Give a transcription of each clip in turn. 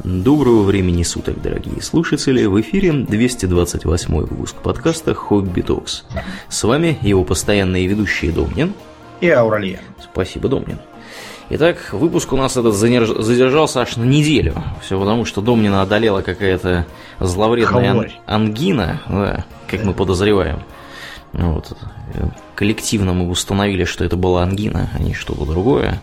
Доброго времени суток, дорогие слушатели! В эфире 228 выпуск подкаста «Хобби Токс». С вами его постоянные ведущие Домнин и Ауралия. Спасибо, Домнин. Итак, выпуск у нас этот задержался аж на неделю. Все потому, что Домнина одолела какая-то зловредная ан- ангина, да, как мы подозреваем. Вот. Коллективно мы установили, что это была ангина, а не что-то другое.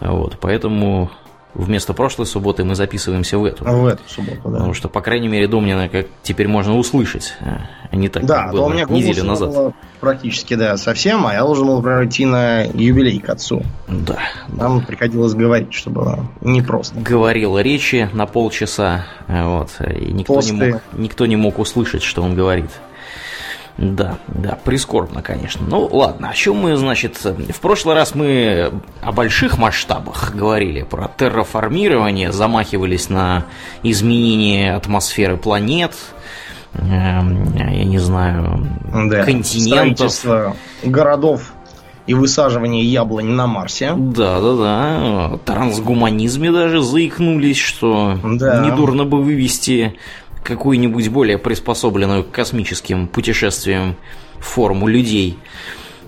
Вот. Поэтому вместо прошлой субботы мы записываемся в эту. В эту субботу, да. Потому что, по крайней мере, Домнина как теперь можно услышать, а не так, да, как было у меня неделю назад. Было практически, да, совсем, а я должен был, например, идти на юбилей к отцу. Да. Нам да. приходилось говорить, что было непросто. Говорил речи на полчаса, вот, и никто не, мог, никто не мог услышать, что он говорит. Да, да, прискорбно, конечно. Ну, ладно, о чем мы, значит, в прошлый раз мы о больших масштабах говорили, про терраформирование, замахивались на изменение атмосферы планет, э, я не знаю, да, континентов. городов и высаживание яблонь на Марсе. Да, да, да. Трансгуманизме даже заикнулись, что да. недурно бы вывести какую-нибудь более приспособленную к космическим путешествиям форму людей.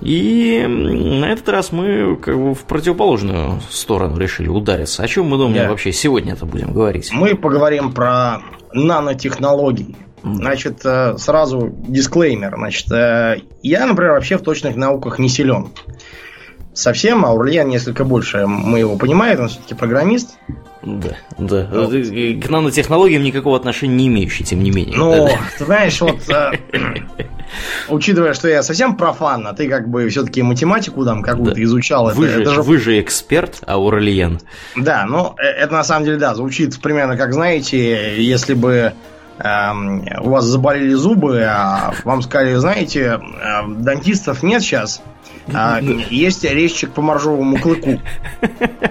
И на этот раз мы как бы в противоположную сторону решили удариться. О чем мы думаем да. вообще сегодня это будем говорить? Мы поговорим про нанотехнологии. Значит, э, сразу дисклеймер. Значит, э, я, например, вообще в точных науках не силен. Совсем, а Урлиан несколько больше мы его понимает, он все-таки программист. Да, да. Вот. К нанотехнологиям никакого отношения не имеющий, тем не менее. Ну, да. ты знаешь, вот э, учитывая, что я совсем профан, а ты как бы все-таки математику там какую-то да. изучал. Вы, это, же, это же... вы же эксперт, Аурлиен. Да, ну, э, это на самом деле, да, звучит примерно как, знаете, если бы эм, у вас заболели зубы, а вам сказали, знаете, э, дантистов нет сейчас, а, есть резчик по моржовому клыку.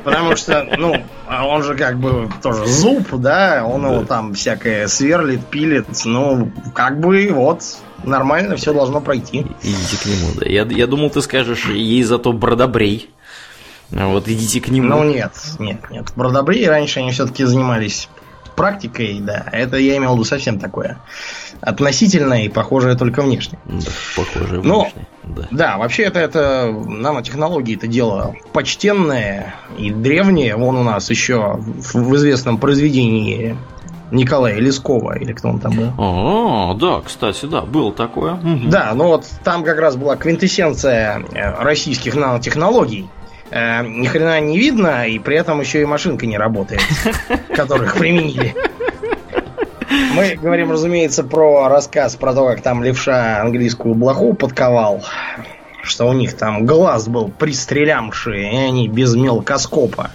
Потому что, ну, он же как бы тоже зуб, да, он его там всякое сверлит, пилит, ну, как бы вот, нормально все должно пройти. Идите к нему, да. Я, я думал, ты скажешь, ей зато бродобрей. Вот идите к нему. Ну нет, нет, нет. Бродобрей раньше они все-таки занимались практикой, да. Это я имел в виду совсем такое относительное и похожее только внешне. Да, похожее Но, внешне. Да. да, вообще это, это нанотехнологии это дело почтенное и древнее. Вон у нас еще в известном произведении Николая Лескова, или кто он там был. А, да, кстати, да, было такое. Угу. Да, ну вот там как раз была квинтэссенция э, российских нанотехнологий. Э, ни хрена не видно, и при этом еще и машинка не работает, которых применили. Мы говорим, разумеется, про рассказ про то, как там левша английскую блоху подковал. Что у них там глаз был пристрелямший, и они без мелкоскопа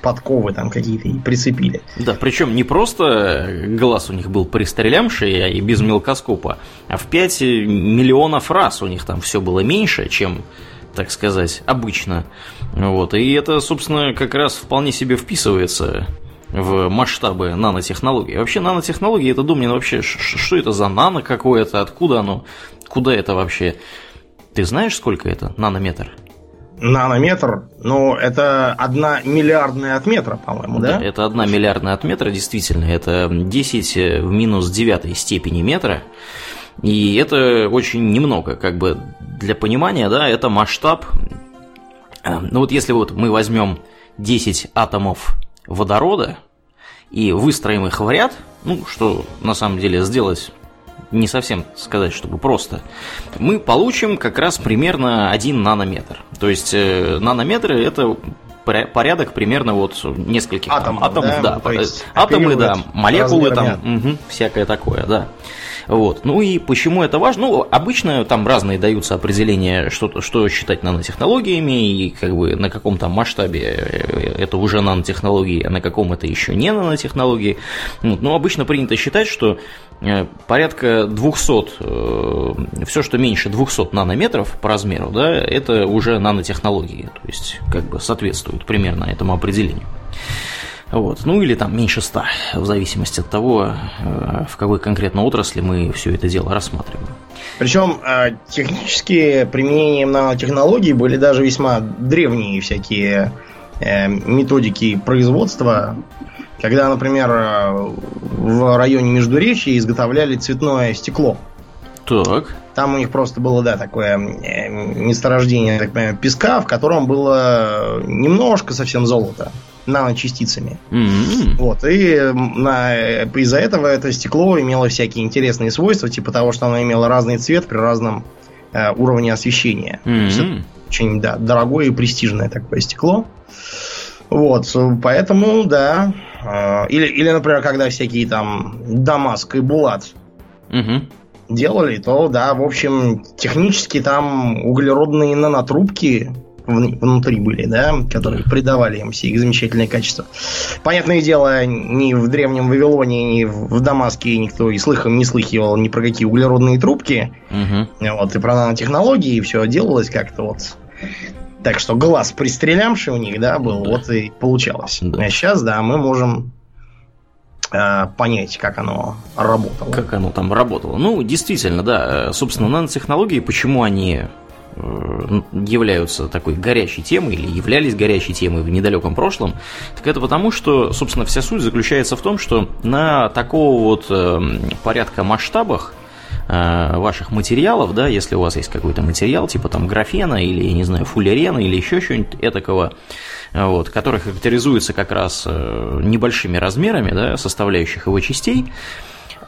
подковы там какие-то и прицепили. Да, причем не просто глаз у них был пристрелямший а и без мелкоскопа, а в 5 миллионов раз у них там все было меньше, чем, так сказать, обычно. Вот, и это, собственно, как раз вполне себе вписывается в масштабы нанотехнологий. Вообще нанотехнологии, это Думнин вообще, что это за нано какое-то, откуда оно, куда это вообще? Ты знаешь, сколько это нанометр? Нанометр, ну, это одна миллиардная от метра, по-моему, да? Да, это одна миллиардная от метра, действительно. Это 10 в минус девятой степени метра. И это очень немного, как бы для понимания, да, это масштаб. Э, ну вот если вот мы возьмем 10 атомов водорода и выстроим их в ряд, ну, что на самом деле сделать не совсем сказать, чтобы просто, мы получим как раз примерно 1 нанометр. То есть э, нанометры это порядок примерно вот нескольких атомов, там, атомов да, да атомы, да, молекулы там, угу, всякое такое, да. Вот. Ну и почему это важно? Ну, обычно там разные даются определения, что, что считать нанотехнологиями, и как бы на каком то масштабе э, это уже нанотехнологии, а на каком это еще не нанотехнологии. Но обычно принято считать, что э, порядка 200, э, все, что меньше 200 нанометров по размеру, да, это уже нанотехнологии, то есть как бы соответствует примерно этому определению. Вот. Ну или там меньше 100, в зависимости от того, э, в какой конкретно отрасли мы все это дело рассматриваем. Причем э, технические применения нанотехнологий были даже весьма древние всякие э, методики производства. Когда, например, в районе Междуречия изготовляли цветное стекло. Так. Там у них просто было, да, такое э, месторождение, так понимаю, песка, в котором было немножко совсем золота наночастицами. Mm-hmm. Вот, и на, из-за этого это стекло имело всякие интересные свойства, типа того, что оно имело разный цвет при разном э, уровне освещения. Mm-hmm. Очень, да, дорогое и престижное такое стекло. Вот, поэтому, да. Э, или, или, например, когда всякие там Дамаск и Булат угу. делали, то, да, в общем, технически там углеродные нанотрубки внутри были, да, которые придавали им все их замечательные качества. Понятное дело, ни в древнем Вавилоне, ни в Дамаске никто и слыхом не слыхивал ни про какие углеродные трубки. Угу. Вот, и про нанотехнологии, все делалось как-то вот так что глаз пристрелямший у них, да, был, да. вот и получалось. Да. А сейчас, да, мы можем э, понять, как оно работало. Как оно там работало. Ну, действительно, да. Собственно, нанотехнологии, почему они э, являются такой горячей темой или являлись горячей темой в недалеком прошлом, так это потому, что, собственно, вся суть заключается в том, что на такого вот э, порядка масштабах Э, ваших материалов, да, если у вас есть какой-то материал, типа там графена или, я не знаю, фуллерена или еще чего-нибудь этакого, вот, который характеризуется как раз э, небольшими размерами, да, составляющих его частей,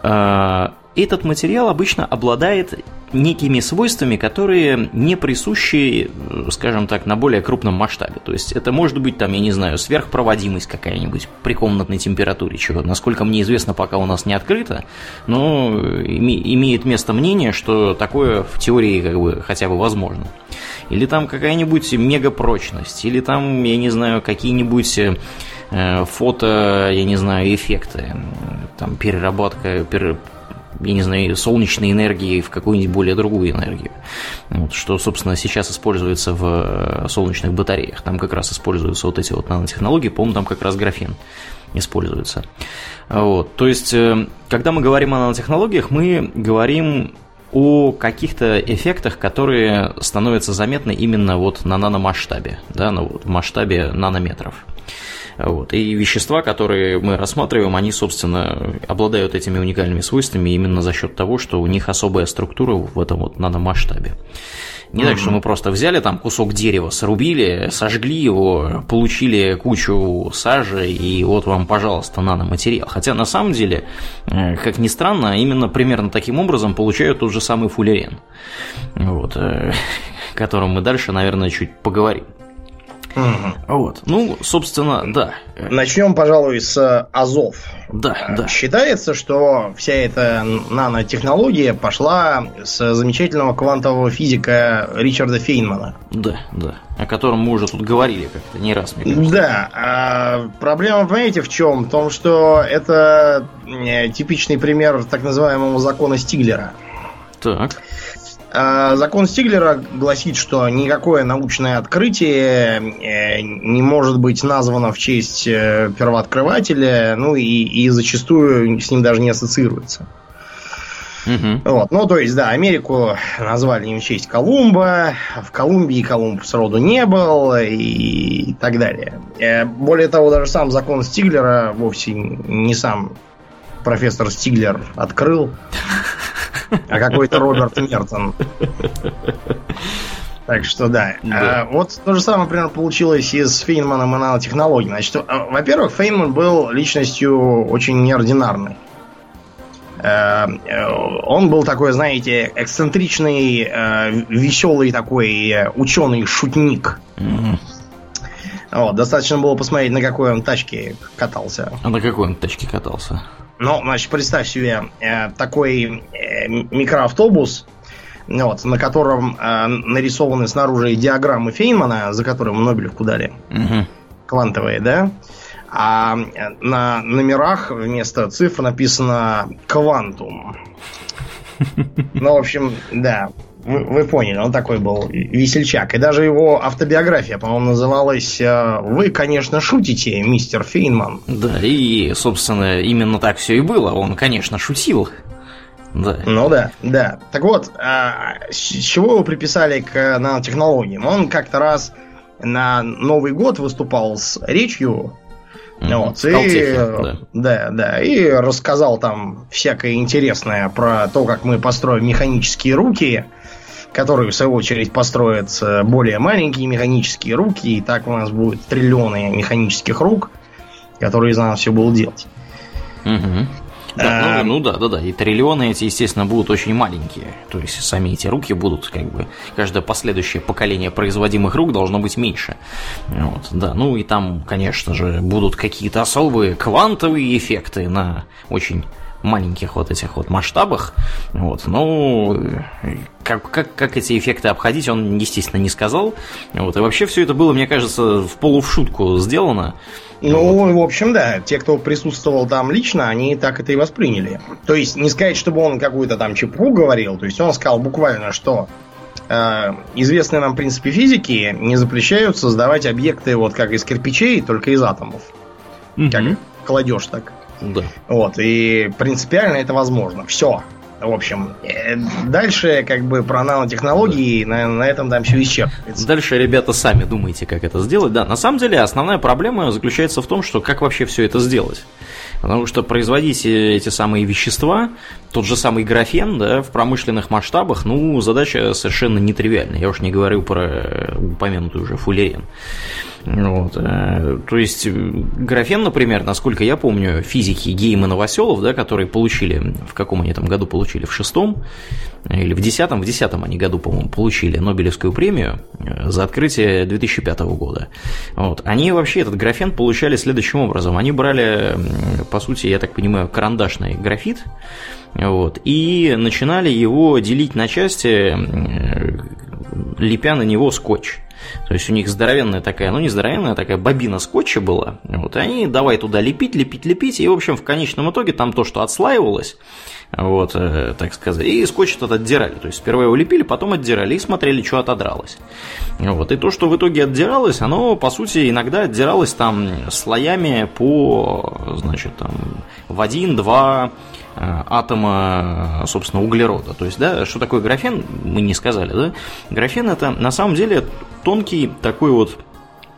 э, этот материал обычно обладает некими свойствами, которые не присущи, скажем так, на более крупном масштабе. То есть это может быть, там, я не знаю, сверхпроводимость какая-нибудь при комнатной температуре, чего, насколько мне известно, пока у нас не открыто, но имеет место мнение, что такое в теории как бы хотя бы возможно. Или там какая-нибудь мегапрочность, или там, я не знаю, какие-нибудь э, фото, я не знаю, эффекты, там переработка, пере, я не знаю, солнечной энергии в какую-нибудь более другую энергию. Вот, что, собственно, сейчас используется в э, солнечных батареях. Там как раз используются вот эти вот нанотехнологии, по-моему, там как раз графен используется. Вот, то есть, э, когда мы говорим о нанотехнологиях, мы говорим о каких-то эффектах, которые становятся заметны именно вот на наномасштабе, да, на вот масштабе нанометров. Вот. И вещества, которые мы рассматриваем, они, собственно, обладают этими уникальными свойствами именно за счет того, что у них особая структура в этом вот наномасштабе. Не так, что мы просто взяли там кусок дерева, срубили, сожгли его, получили кучу сажи, и вот вам, пожалуйста, наноматериал. Хотя на самом деле, э, как ни странно, именно примерно таким образом получают тот же самый фуллерен, вот, э, о котором мы дальше, наверное, чуть поговорим. Угу. Вот. Ну, собственно, да. Начнем, пожалуй, с Азов. Да, да. Считается, что вся эта нанотехнология пошла с замечательного квантового физика Ричарда Фейнмана. Да, да. О котором мы уже тут говорили как-то не раз, мне кажется. Да. А проблема, понимаете, в чем? В том, что это э, типичный пример так называемого закона Стиглера. Так. А, закон Стиглера гласит, что никакое научное открытие э, не может быть названо в честь э, первооткрывателя, ну и, и зачастую с ним даже не ассоциируется. Угу. Вот. Ну, то есть, да, Америку назвали не в честь Колумба, в Колумбии Колумб сроду не был и так далее. Э, более того, даже сам закон Стиглера вовсе не сам профессор Стиглер открыл а какой-то Роберт Мертон. Так что да. да. А, вот то же самое, например, получилось и с Фейнманом и нанотехнологией. Значит, а, во-первых, Фейнман был личностью очень неординарной. Э, э, он был такой, знаете, эксцентричный, э, веселый такой ученый-шутник. Mm-hmm. Вот, достаточно было посмотреть, на какой он тачке катался. А на какой он тачке катался? Ну, значит, представь себе э, такой э, микроавтобус, вот, на котором э, нарисованы снаружи диаграммы Фейнмана, за которым Нобелевку дали. Угу. Квантовые, да? А э, на номерах вместо цифр написано «Квантум». Ну, в общем, да. Вы, вы поняли, он такой был весельчак. И даже его автобиография, по-моему, называлась э, «Вы, конечно, шутите, мистер Фейнман». Да, и, собственно, именно так все и было. Он, конечно, шутил. Да. Ну да, да. Так вот, а, с чего его приписали к нанотехнологиям? Он как-то раз на Новый год выступал с речью Mm-hmm. Вот, и, да. да, да, и рассказал там всякое интересное про то, как мы построим механические руки, которые в свою очередь построят э, более маленькие механические руки, и так у нас будет триллионы механических рук, которые за нас все будут делать. Угу. Да, ну, ну да, да, да. И триллионы эти, естественно, будут очень маленькие. То есть сами эти руки будут, как бы, каждое последующее поколение производимых рук должно быть меньше. Вот, да. Ну и там, конечно же, будут какие-то особые квантовые эффекты на очень маленьких вот этих вот масштабах. Вот. Ну, как, как, как эти эффекты обходить, он, естественно, не сказал. Вот. И вообще все это было, мне кажется, в полу в шутку сделано. Ну, в общем, да, те, кто присутствовал там лично, они так это и восприняли. То есть, не сказать, чтобы он какую-то там чепуху говорил, то есть он сказал буквально, что э, известные нам принципы физики не запрещают создавать объекты вот как из кирпичей, только из атомов. Угу. Как кладешь так. Да. Вот, и принципиально это возможно. Все. В общем, э, дальше как бы про нанотехнологии на, на этом там все исчерпывается. Дальше ребята сами думайте, как это сделать. Да, на самом деле основная проблема заключается в том, что как вообще все это сделать. Потому что производить эти самые вещества, тот же самый графен, да, в промышленных масштабах, ну, задача совершенно нетривиальная. Я уж не говорю про упомянутый уже фуллерен. Вот. Э, то есть графен, например, насколько я помню, физики Гейм Новоселов, да, которые получили, в каком они там году получили, в шестом или в десятом, в десятом они году, по-моему, получили Нобелевскую премию э, за открытие 2005 года. Вот. Они вообще этот графен получали следующим образом. Они брали, по сути, я так понимаю, карандашный графит, вот, и начинали его делить на части, лепя на него скотч. То есть у них здоровенная такая, ну не здоровенная, такая бобина скотча была. Вот, и они давай туда лепить, лепить, лепить. И, в общем, в конечном итоге там то, что отслаивалось, вот, э, так сказать, и скотч этот отдирали. То есть сперва его лепили, потом отдирали и смотрели, что отодралось. Вот, и то, что в итоге отдиралось, оно, по сути, иногда отдиралось там слоями по, значит, там, в один, два, Э, атома, собственно, углерода. То есть, да, что такое графен, мы не сказали, да? Графен это на самом деле тонкий такой вот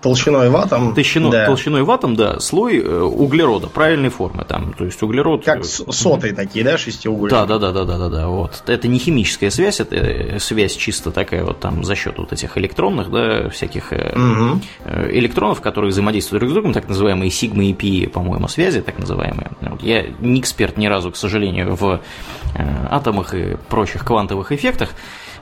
Толщиной в атом. Толщиной, да. толщиной в атом, да, слой э, углерода правильной формы. Там, то есть углерод. Как сотые такие, да, шестиугольные? Да, да, да, да, да, да, да. Вот. Это не химическая связь, это э, связь чисто такая вот там за счет вот этих электронных, да, всяких угу. электронов, которые взаимодействуют друг с другом, так называемые сигма и пи, по-моему, связи, так называемые. Вот. Я не эксперт ни разу, к сожалению, в атомах и прочих квантовых эффектах.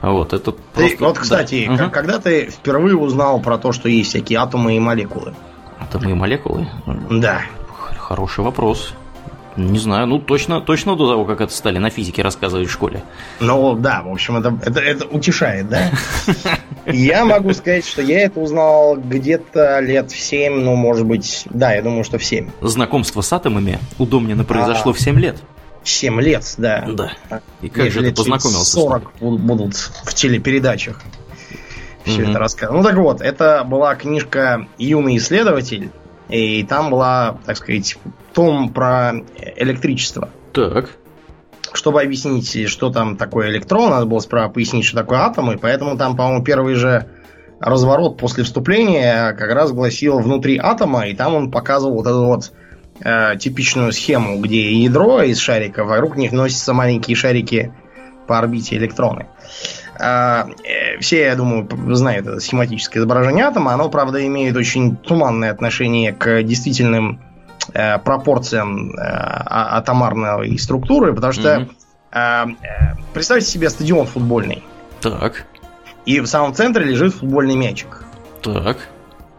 Вот, это ты, просто... Вот, кстати, да. угу. когда ты впервые узнал про то, что есть всякие атомы и молекулы? Атомы и молекулы? Да. Хороший вопрос. Не знаю, ну точно, точно до того, как это стали на физике рассказывать в школе. Ну да, в общем, это, это, это утешает, да? Я могу сказать, что я это узнал где-то лет в 7, ну, может быть, да, я думаю, что в 7. Знакомство с атомами у Домнина произошло в 7 лет. 7 лет, да. Да. И как же ты познакомился 40 будут в телепередачах все это рассказывать. Ну так вот, это была книжка «Юный исследователь», и там была, так сказать, том про электричество. Так. Чтобы объяснить, что там такое электрон, надо было справа пояснить, что такое атом, и поэтому там, по-моему, первый же разворот после вступления как раз гласил внутри атома, и там он показывал вот эту вот э, типичную схему, где ядро из шариков, вокруг них носятся маленькие шарики по орбите электроны. Э, э, все, я думаю, знают это схематическое изображение атома. Оно, правда, имеет очень туманное отношение к действительным э, пропорциям э, а, атомарной структуры, потому что mm-hmm. э, представьте себе стадион футбольный. Так. И в самом центре лежит футбольный мячик. Так.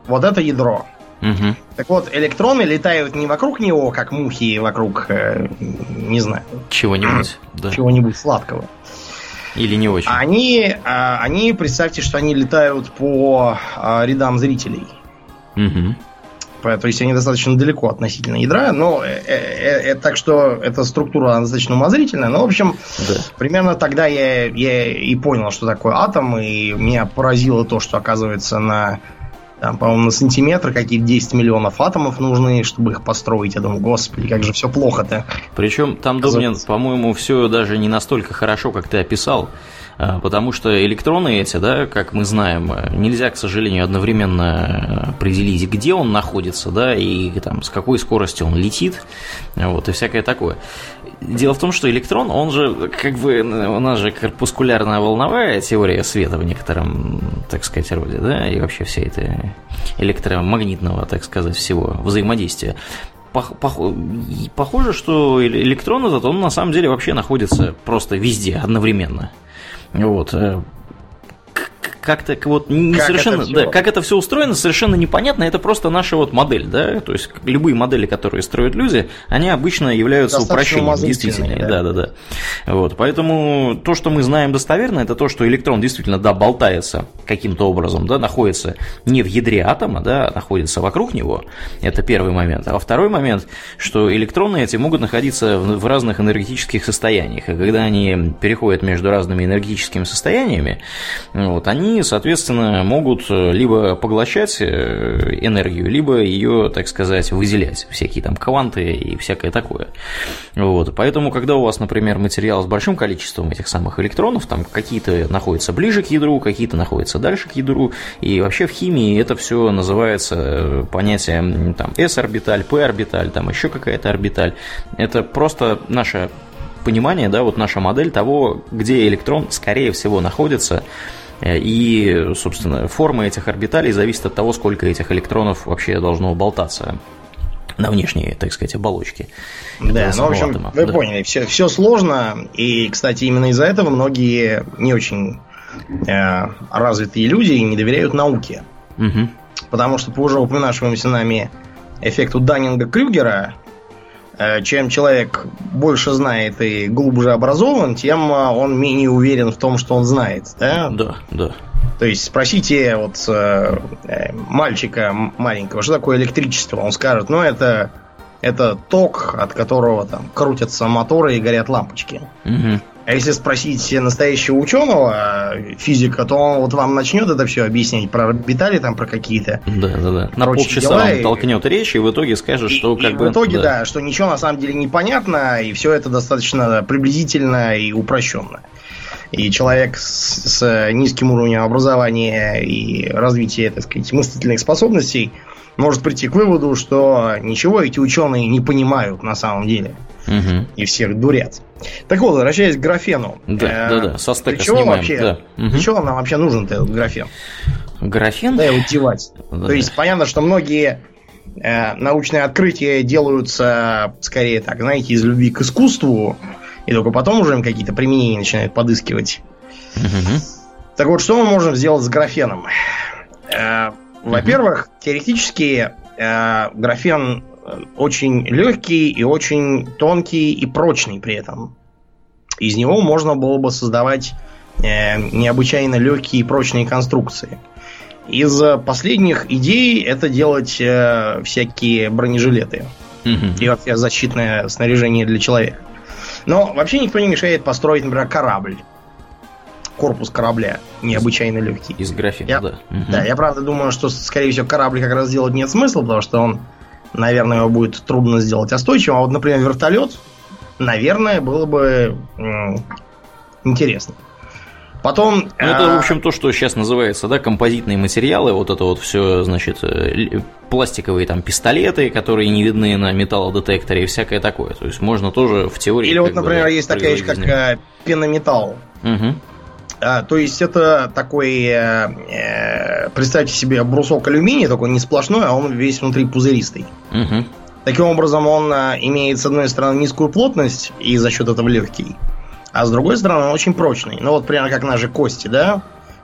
Вот это ядро. Угу. Так вот, электроны летают не вокруг него, как мухи вокруг, э, не знаю. Чего-нибудь. да. Чего-нибудь сладкого. Или не очень. Они, а, они, представьте, что они летают по а, рядам зрителей. Угу. То есть они достаточно далеко относительно ядра, но э, э, э, так что эта структура достаточно умозрительная. Но, в общем, да. примерно тогда я, я и понял, что такое атом, и меня поразило то, что оказывается на там, по-моему, на сантиметр какие-то 10 миллионов атомов нужны, чтобы их построить. Я думаю, господи, как же все плохо-то. Причем там, Домнин, по-моему, все даже не настолько хорошо, как ты описал. А, потому что электроны эти, да, как мы знаем, нельзя, к сожалению, одновременно определить, где он находится, да, и там, с какой скоростью он летит, вот, и всякое такое. Дело в том, что электрон, он же, как бы, у нас же корпускулярная волновая теория света в некотором, так сказать, роде, да, и вообще вся эта электромагнитного, так сказать, всего взаимодействия. Похоже, что электрон этот, он на самом деле вообще находится просто везде одновременно. Вот. Как-то вот не как совершенно, это да, как это все устроено, совершенно непонятно. Это просто наша вот модель, да, то есть любые модели, которые строят люди, они обычно являются Достаточно упрощением, действительно, да. да, да, да. Вот, поэтому то, что мы знаем достоверно, это то, что электрон действительно, да, болтается каким-то образом, да, находится не в ядре атома, да, а находится вокруг него. Это первый момент. А второй момент, что электроны эти могут находиться в разных энергетических состояниях, и когда они переходят между разными энергетическими состояниями, вот, они соответственно, могут э, либо поглощать э, энергию, либо ее, так сказать, выделять, всякие там кванты и всякое такое. Вот. Поэтому, когда у вас, например, материал с большим количеством этих самых электронов, там какие-то находятся ближе к ядру, какие-то находятся дальше к ядру, и вообще в химии это все называется э, понятием там S-орбиталь, P-орбиталь, там еще какая-то орбиталь. Это просто наша понимание, да, вот наша модель того, где электрон, скорее всего, находится и, собственно, форма этих орбиталей зависит от того, сколько этих электронов вообще должно болтаться на внешней, так сказать, оболочке. Да, ну, в общем, атома. вы да. поняли, все, все сложно, и, кстати, именно из-за этого многие не очень э, развитые люди не доверяют науке. Угу. Потому что по уже упоминавшемуся нами эффекту Даннинга-Крюгера, Э, чем человек больше знает и глубже образован, тем э, он менее уверен в том, что он знает. Да, да. да. То есть спросите вот э, мальчика маленького, что такое электричество, он скажет, ну это это ток, от которого там крутятся моторы и горят лампочки. Угу. А если спросить настоящего ученого, физика, то он вот вам начнет это все объяснять про орбитали, там про какие-то. Да, да, да. На полчаса дела, он толкнет речь, и в итоге скажет, и, что как и бы. В итоге, да. да, что ничего на самом деле не понятно, и все это достаточно приблизительно и упрощенно. И человек с, с низким уровнем образования и развития, так сказать, мыслительных способностей может прийти к выводу, что ничего эти ученые не понимают на самом деле. Угу. И всех дурят. Так вот, возвращаясь к графену. Да, э, да, да, со стека для чего снимаем. Вообще, да. Для угу. чего нам вообще нужен этот графен? Графен? Да, его девать. Да. То есть, понятно, что многие э, научные открытия делаются, скорее так, знаете, из любви к искусству, и только потом уже им какие-то применения начинают подыскивать. Угу. Так вот, что мы можем сделать с графеном? Э, во-первых, теоретически э, графен очень легкий и очень тонкий и прочный при этом. Из него можно было бы создавать э, необычайно легкие и прочные конструкции. Из последних идей это делать э, всякие бронежилеты и вообще защитное снаряжение для человека. Но вообще никто не мешает построить, например, корабль. Корпус корабля необычайно легкий. Из графика, я, да. Угу. Да, я правда думаю, что, скорее всего, корабль как раз делать нет смысла, потому что он наверное, его будет трудно сделать остойчивым. А вот, например, вертолет, наверное, было бы интересно. Потом... Ну, это, в общем, то, что сейчас называется, да, композитные материалы, вот это вот все, значит, э, пластиковые там пистолеты, которые не видны на металлодетекторе и всякое такое. То есть можно тоже в теории... Или вот, например, бы, есть такая вещь, как э, пенометалл. Угу. А, то есть это такой, э, э, представьте себе брусок алюминия, такой не сплошной, а он весь внутри пузыристый. Угу. Таким образом, он э, имеет, с одной стороны, низкую плотность и за счет этого легкий, а с другой стороны, он очень прочный. Ну вот примерно как наши кости, да?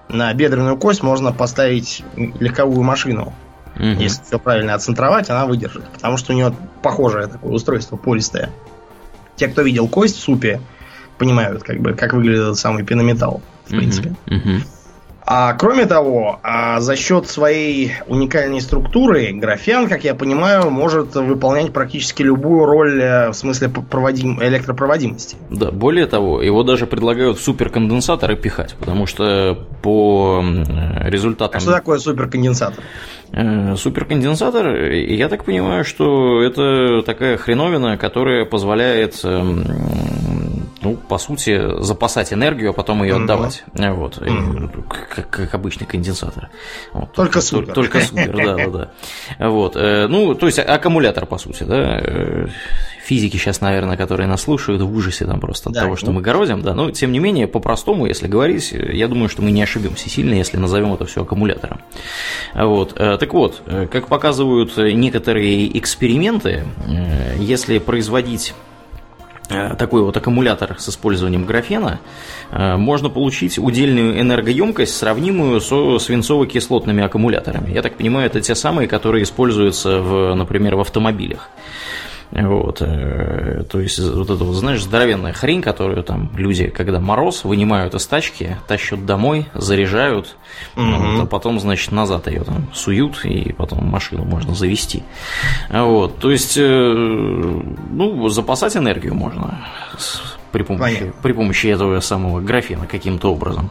На бедренную кость можно поставить легковую машину. Угу. Если все правильно отцентровать, она выдержит. Потому что у нее похожее такое устройство, пористое. Те, кто видел кость в супе, понимают, как бы, как выглядит этот самый пенометалл в принципе. Uh-huh, А кроме того, а за счет своей уникальной структуры, графен, как я понимаю, может выполнять практически любую роль э, в смысле проводим, электропроводимости. Да, более того, его даже предлагают в суперконденсаторы пихать, потому что по результатам... А что такое суперконденсатор? Э, суперконденсатор, я так понимаю, что это такая хреновина, которая позволяет эм, ну, по сути, запасать энергию, а потом ее отдавать. Mm-hmm. Вот. Mm-hmm. Как, как обычный конденсатор. Вот. Только супер. Только супер, да, да, да. Вот. Ну, то есть аккумулятор, по сути, да. Физики сейчас, наверное, которые нас слушают, в ужасе там просто от да, того, что мы городим, да. Но, тем не менее, по-простому, если говорить, я думаю, что мы не ошибемся сильно, если назовем это все аккумулятором. Вот. Так вот, как показывают некоторые эксперименты, если производить Э, такой вот аккумулятор с использованием графена, э, можно получить удельную энергоемкость, сравнимую со свинцово-кислотными аккумуляторами. Я так понимаю, это те самые, которые используются, в, например, в автомобилях. Вот, э, то есть вот это вот, знаешь, здоровенная хрень, которую там люди, когда мороз, вынимают из тачки, тащат домой, заряжают, угу. вот, а потом, значит, назад ее там суют, и потом машину можно завести. Вот, то есть, э, ну, запасать энергию можно при помощи, при помощи этого самого графена каким-то образом.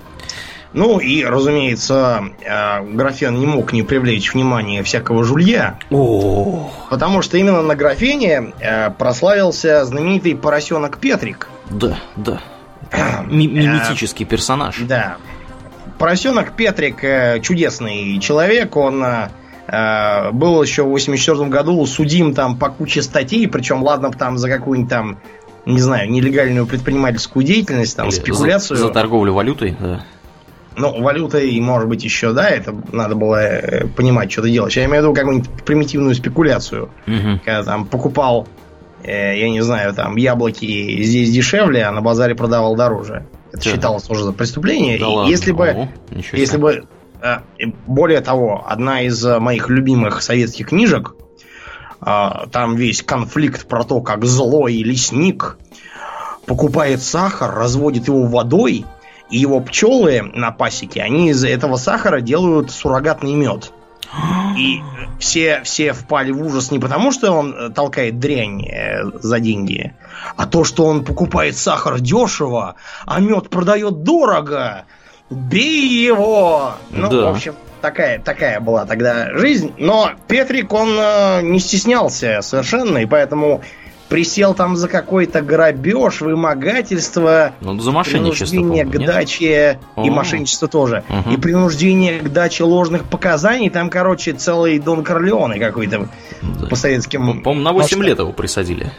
Ну и, разумеется, э, графен не мог не привлечь внимание всякого жулья. О. Потому что именно на графене э, прославился знаменитый поросенок Петрик. Да, да. Миметический персонаж. Да. Поросенок Петрик чудесный человек, он был еще в 84 году судим там по куче статей, причем ладно там за какую-нибудь там не знаю, нелегальную предпринимательскую деятельность, там, Или спекуляцию. За, за торговлю валютой, да. Ну, валютой, может быть, еще, да, это надо было э, понимать, что ты делаешь. Я имею в виду какую-нибудь примитивную спекуляцию. Угу. Когда там покупал, э, я не знаю, там яблоки здесь дешевле, а на базаре продавал дороже. Это да. считалось уже за преступление. Да И если бы, Ого, если бы, э, более того, одна из моих любимых советских книжек, э, там весь конфликт про то, как злой лесник покупает сахар, разводит его водой и его пчелы на пасеке, они из этого сахара делают суррогатный мед. И все, все впали в ужас не потому, что он э, толкает дрянь э, за деньги, а то, что он покупает сахар дешево, а мед продает дорого. Бей его! Ну, да. в общем, такая, такая была тогда жизнь. Но Петрик, он э, не стеснялся совершенно, и поэтому присел там за какой-то грабеж, вымогательство, ну, за принуждение к даче О. и мошенничество тоже. Угу. И принуждение к даче ложных показаний. Там, короче, целый Дон Корлеоне какой-то да. по советским... По-моему, на 8 масштаб. лет его присадили.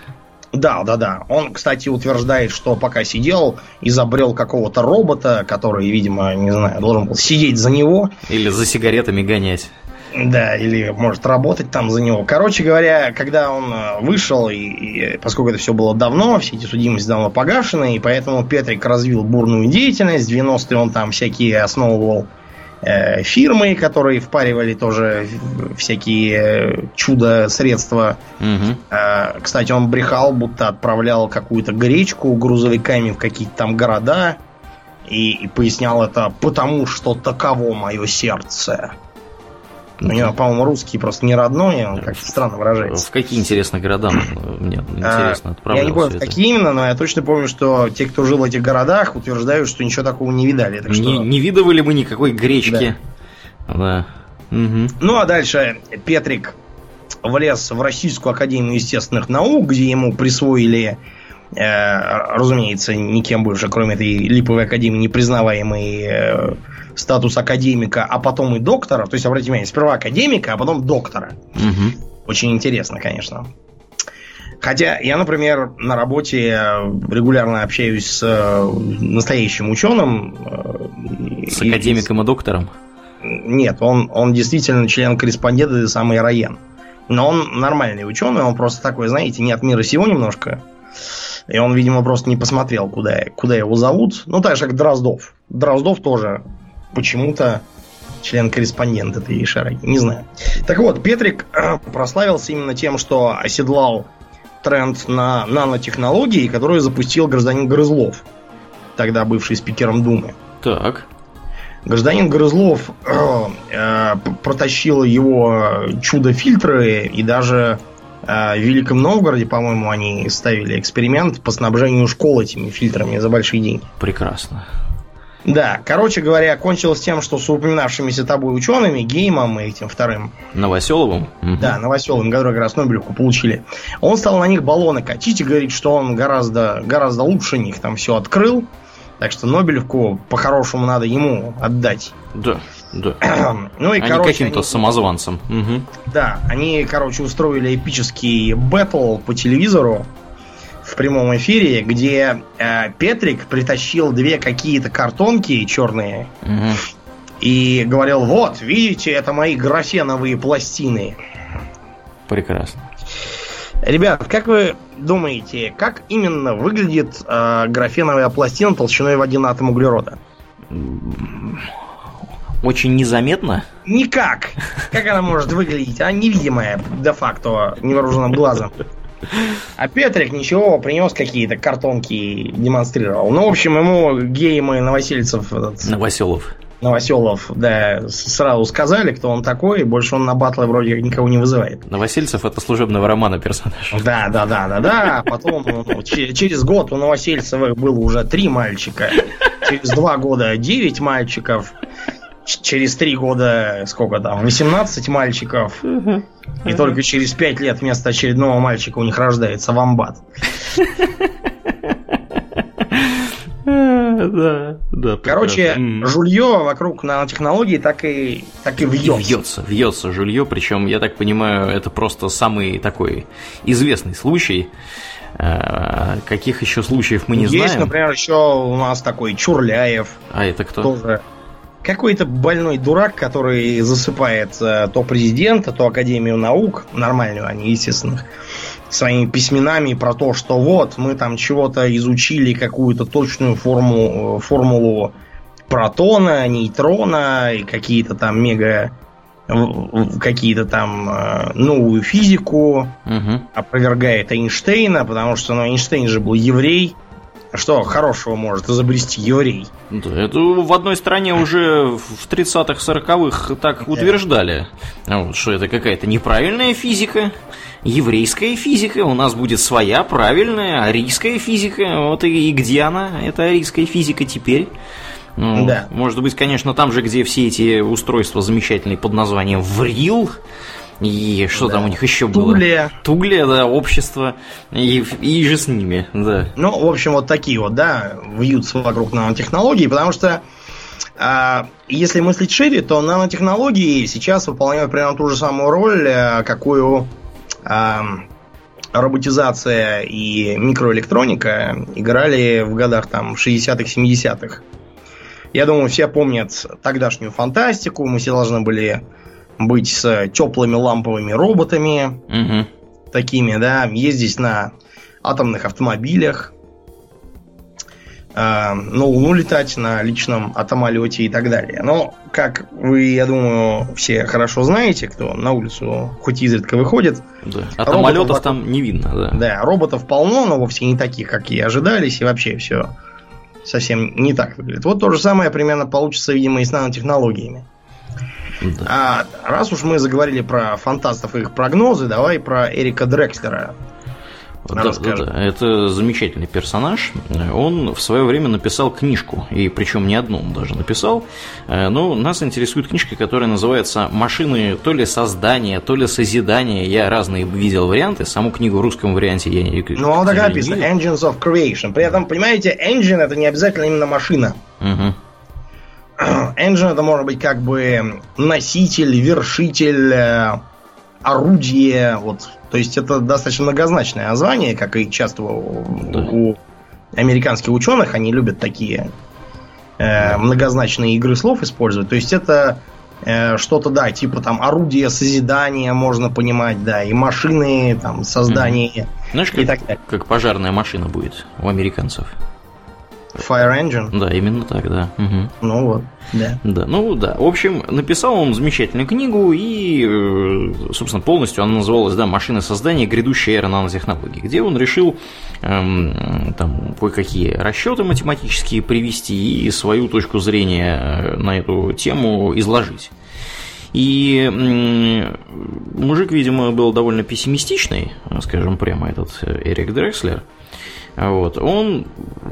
Да, да, да. Он, кстати, утверждает, что пока сидел, изобрел какого-то робота, который, видимо, не знаю, должен был сидеть за него. Или за сигаретами гонять. Да, или может работать там за него. Короче говоря, когда он э, вышел, и, и поскольку это все было давно, все эти судимости давно погашены, и поэтому Петрик развил бурную деятельность. В 90-е он там всякие основывал э, фирмы, которые впаривали тоже всякие э, чудо-средства. Угу. Э, кстати, он брехал, будто отправлял какую-то гречку грузовиками в какие-то там города. И, и пояснял это потому, что таково мое сердце. У него, по-моему, русский просто не родной, он как-то странно выражается. В какие, интересные города мне интересно отправлял Я не помню, в какие именно, но я точно помню, что те, кто жил в этих городах, утверждают, что ничего такого не видали. Так что... не, не видывали мы никакой гречки. Да. да. Угу. Ну, а дальше Петрик влез в Российскую Академию Естественных Наук, где ему присвоили Э, разумеется, никем больше, кроме этой липовой академии, не признаваемый э, статус академика, а потом и доктора. То есть, обратите внимание, сперва академика, а потом доктора. Угу. Очень интересно, конечно. Хотя я, например, на работе регулярно общаюсь с э, настоящим ученым. С академиком и доктором? Нет, он, он действительно член-корреспондент и самый Раен. Но он нормальный ученый, он просто такой, знаете, не от мира сего немножко. И он, видимо, просто не посмотрел, куда, куда его зовут. Ну, так же, как Дроздов. Дроздов тоже почему-то член-корреспондент этой шараги. Не знаю. Так вот, Петрик э, прославился именно тем, что оседлал тренд на нанотехнологии, который запустил гражданин Грызлов, тогда бывший спикером Думы. Так. Гражданин Грызлов э, э, протащил его чудо-фильтры и даже а, в Великом Новгороде, по-моему, они ставили эксперимент по снабжению школ этими фильтрами за большие деньги. Прекрасно. Да, короче говоря, кончилось тем, что с упоминавшимися тобой учеными, Геймом и этим вторым... Новоселовым? Да, Новоселовым, который как раз Нобелевку получили. Он стал на них баллоны катить и говорит, что он гораздо, гораздо лучше них там все открыл. Так что Нобелевку по-хорошему надо ему отдать. Да, да. ну и, а короче, каким-то они, самозванцем. Угу. Да, они, короче, устроили эпический бэтл по телевизору прямом эфире, где э, Петрик притащил две какие-то картонки черные Угу. и говорил, вот, видите, это мои графеновые пластины. Прекрасно. Ребят, как вы думаете, как именно выглядит э, графеновая пластина толщиной в один атом углерода? Очень незаметно. Никак. Как она может выглядеть? Она невидимая де-факто невооруженным глазом. А Петрик ничего, принес какие-то картонки и демонстрировал. Ну, в общем, ему гейм и Новосельцев, этот, Новоселов. Новоселов, да, сразу сказали, кто он такой, и больше он на батлы вроде никого не вызывает. Новосельцев это служебного романа персонаж. Да, да, да, да, да. Потом ну, че- через год у Новосельцевых было уже три мальчика. Через два года девять мальчиков. Через три года, сколько там, 18 мальчиков. И только через пять лет вместо очередного мальчика у них рождается вамбат. Да, да. Короче, жулье вокруг нанотехнологий так и, так и вьется. Вьется, вьется жулье, причем, я так понимаю, это просто самый такой известный случай. Э, Каких еще случаев мы не Есть, знаем. например, еще у нас такой Чурляев. А это кто? тоже какой-то больной дурак, который засыпает э, то президента, то Академию наук, нормальную, а не естественных, своими письменами про то, что вот, мы там чего-то изучили, какую-то точную форму, э, формулу протона, нейтрона и какие-то там мега какие-то там э, новую физику, Мгм. опровергает Эйнштейна, потому что ну, Эйнштейн же был еврей. Что хорошего может изобрести еврей? Да, это в одной стране уже в 30-х, 40-х так утверждали, А вот, что это какая-то неправильная физика, еврейская физика, у нас будет своя правильная арийская физика, вот и, и где она, эта арийская физика теперь? Ну, Да. Может быть, конечно, там же, где все эти устройства замечательные под названием Врил, и что Да. там у них еще было? Туле. Туглия, да, общество, и, и же с ними, да. Ну, в общем, вот такие вот, да, вьются вокруг нанотехнологий, потому что а, если мыслить шире, то нанотехнологии сейчас выполняют примерно ту же самую роль, а, какую а, роботизация и микроэлектроника играли в годах там 60-х, 70-х. Я думаю, все помнят тогдашнюю фантастику. Мы все должны были быть с теплыми ламповыми роботами, Мгм. такими, да, ездить на атомных автомобилях, э, на Луну летать на личном атомолете и так далее. Но, как вы, я думаю, все хорошо знаете, кто на улицу хоть изредка выходит, Да. А самолетов вокруг- там не видно, да. да, роботов полно, но вовсе не таких, какие ожидались, и вообще все совсем не так выглядит. Вот то же самое примерно получится, видимо, и с нанотехнологиями. Да. А раз уж мы заговорили про фантастов и их прогнозы, давай про Эрика Дрекслера. Да, да, да, это замечательный персонаж. Он в свое время написал книжку, и причем не одну он даже написал. Э, Но нас интересует книжка, которая называется «Машины то ли создания, то ли созидания». Я разные видел варианты, саму книгу в русском варианте я не Ну, он к так видел. Engines of Creation. При этом, понимаете, engine это не обязательно именно машина. Мгм. Engine это может быть как бы носитель, вершитель, э, орудие. Вот. То есть это достаточно многозначное название, как и часто у, Да. у американских ученых. Они любят такие э, многозначные игры слов использовать. То есть это э, что-то, да, типа там орудие созидания можно понимать, да, и машины, там, создание Знаешь, и как, так далее. как пожарная машина будет у американцев? Fire Engine. Да, именно так, да. Мгм. Ну вот, да. Да, ну да. В общем, написал он замечательную книгу, и, э, собственно, полностью она называлась, да, «Машины создания. Грядущая эра нанотехнологий», где он решил эм, там кое-какие расчеты математические привести и свою точку зрения э, на эту тему изложить. И мужик, видимо, был довольно пессимистичный, скажем прямо, этот э, Эрик Дрекслер. Вот. Он,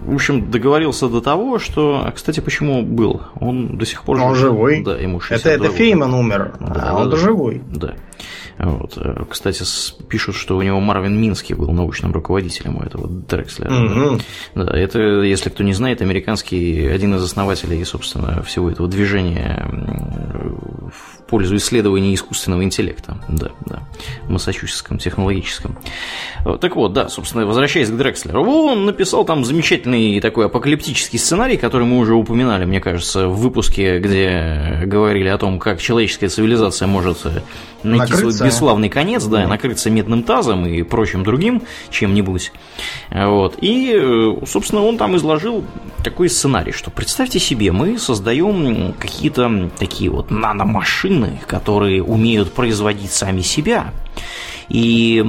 в общем, договорился до того, что... А, кстати, почему был? Он до сих пор... Он живой. Да, ему 62 Это, это Фейман умер, да, а он да, живой. Да. Вот. Э, кстати, пишут, что у него Марвин Минский был научным руководителем у этого Дрекслера. Угу. Да. да, это, если кто не знает, американский один из основателей, собственно, всего этого движения пользу исследования искусственного интеллекта. Да, да. В Массачусетском технологическом. Так вот, да, собственно, возвращаясь к Дрекслеру, он написал там замечательный такой апокалиптический сценарий, который мы уже упоминали, мне кажется, в выпуске, где говорили о том, как человеческая цивилизация может найти накрыться. свой бесславный конец, да, накрыться медным тазом и прочим другим чем-нибудь. Вот. И, собственно, он там изложил такой сценарий, что представьте себе, мы создаем какие-то такие вот наномашины, которые умеют производить сами себя. И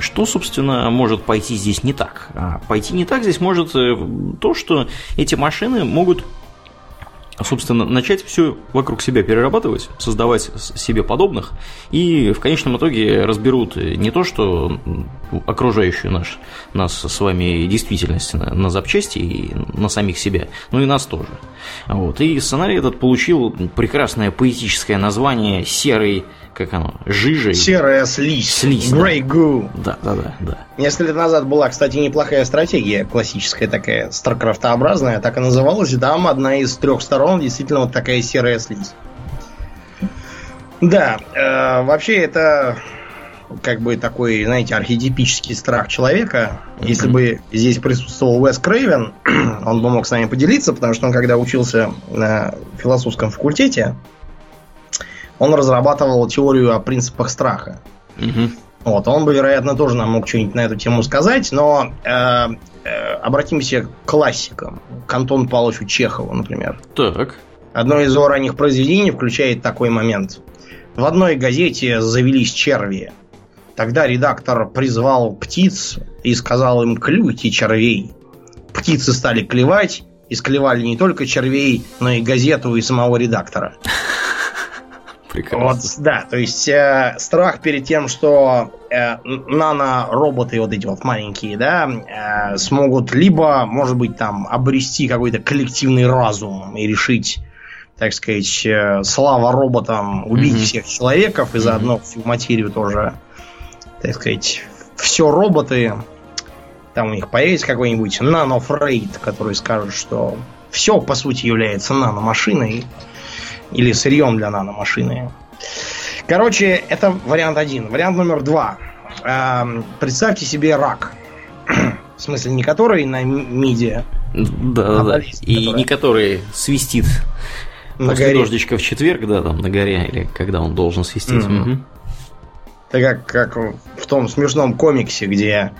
что, собственно, может пойти здесь не так? А пойти не так здесь может э, то, что эти машины могут собственно, начать все вокруг себя перерабатывать, создавать себе подобных, и в конечном итоге разберут не то, что окружающую наш, нас с вами действительность на, на запчасти и на самих себя, но и нас тоже. Вот. И сценарий этот получил прекрасное поэтическое название «Серый как оно, жижей. Серая слизь. Слизь. Grey да. goo. Да, да, да, да. Несколько лет назад была, кстати, неплохая стратегия, классическая такая, старкрафтообразная, так и называлась. И там одна из трех сторон действительно вот такая серая слизь. Да, э, вообще это как бы такой, знаете, архетипический страх человека. Mm-hmm. Если бы здесь присутствовал Уэс Крейвен, он бы мог с нами поделиться, потому что он когда учился на философском факультете, он разрабатывал теорию о принципах страха. Угу. Вот, он бы, вероятно, тоже нам мог что-нибудь на эту тему сказать, но э, э, обратимся к классикам. К Антону Павловичу Чехову, например. Так. Одно из его ранних произведений включает такой момент. В одной газете завелись черви. Тогда редактор призвал птиц и сказал им «клюйте червей». Птицы стали клевать, и склевали не только червей, но и газету и самого редактора. Прекрасно. Вот, да, то есть э, страх перед тем, что э, нано-роботы вот эти вот маленькие, да, э, смогут либо, может быть, там обрести какой-то коллективный разум и решить, так сказать, э, слава роботам убить mm-hmm. всех человеков и заодно всю материю тоже, так сказать, все роботы. Там у них появится какой-нибудь нанофрейд, который скажет, что все, по сути, является наномашиной. Или сырьем для наномашины. Короче, это вариант один. Вариант номер два. Эм, представьте себе рак. В смысле, не который на миде. Да, а да, да. И который... не который свистит на после горе. дождичка в четверг, да, там на горе, или когда он должен свистеть. Mm-hmm. Угу. Это как, как в том смешном комиксе, где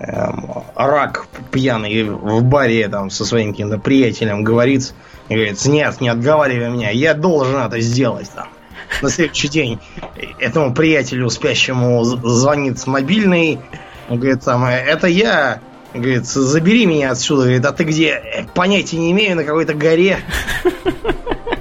эм, рак пьяный в баре там со своим каким-то приятелем говорит, и говорит, нет, не отговаривай меня, я должен это сделать там. На следующий день этому приятелю спящему звонит мобильный, он говорит, там, это я, говорит, забери меня отсюда, говорит, а ты где? Понятия не имею, на какой-то горе.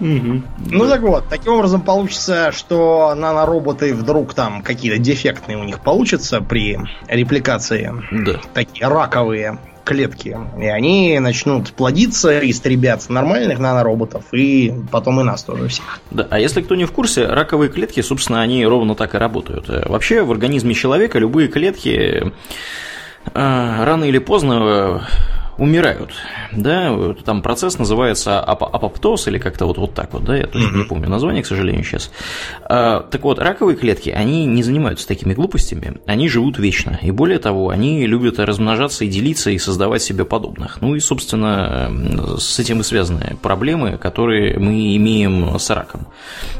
Ну так вот, таким образом получится, что нанороботы вдруг там какие-то дефектные у них получатся при репликации. Да. Такие раковые клетки. И они начнут плодиться, истребят нормальных нанороботов, и потом и нас тоже всех. Да, а если кто не в курсе, раковые клетки, собственно, они ровно так и работают. Вообще, в организме человека любые клетки э, рано или поздно умирают, да, там процесс называется ап апоптоз или как-то вот, вот так вот, да, я точно mm-hmm. не помню название, к сожалению, сейчас. А, так вот, раковые клетки, они не занимаются такими глупостями, они живут вечно, и более того, они любят размножаться и делиться, и создавать себе подобных. Ну и, собственно, с этим и связаны проблемы, которые мы имеем с раком.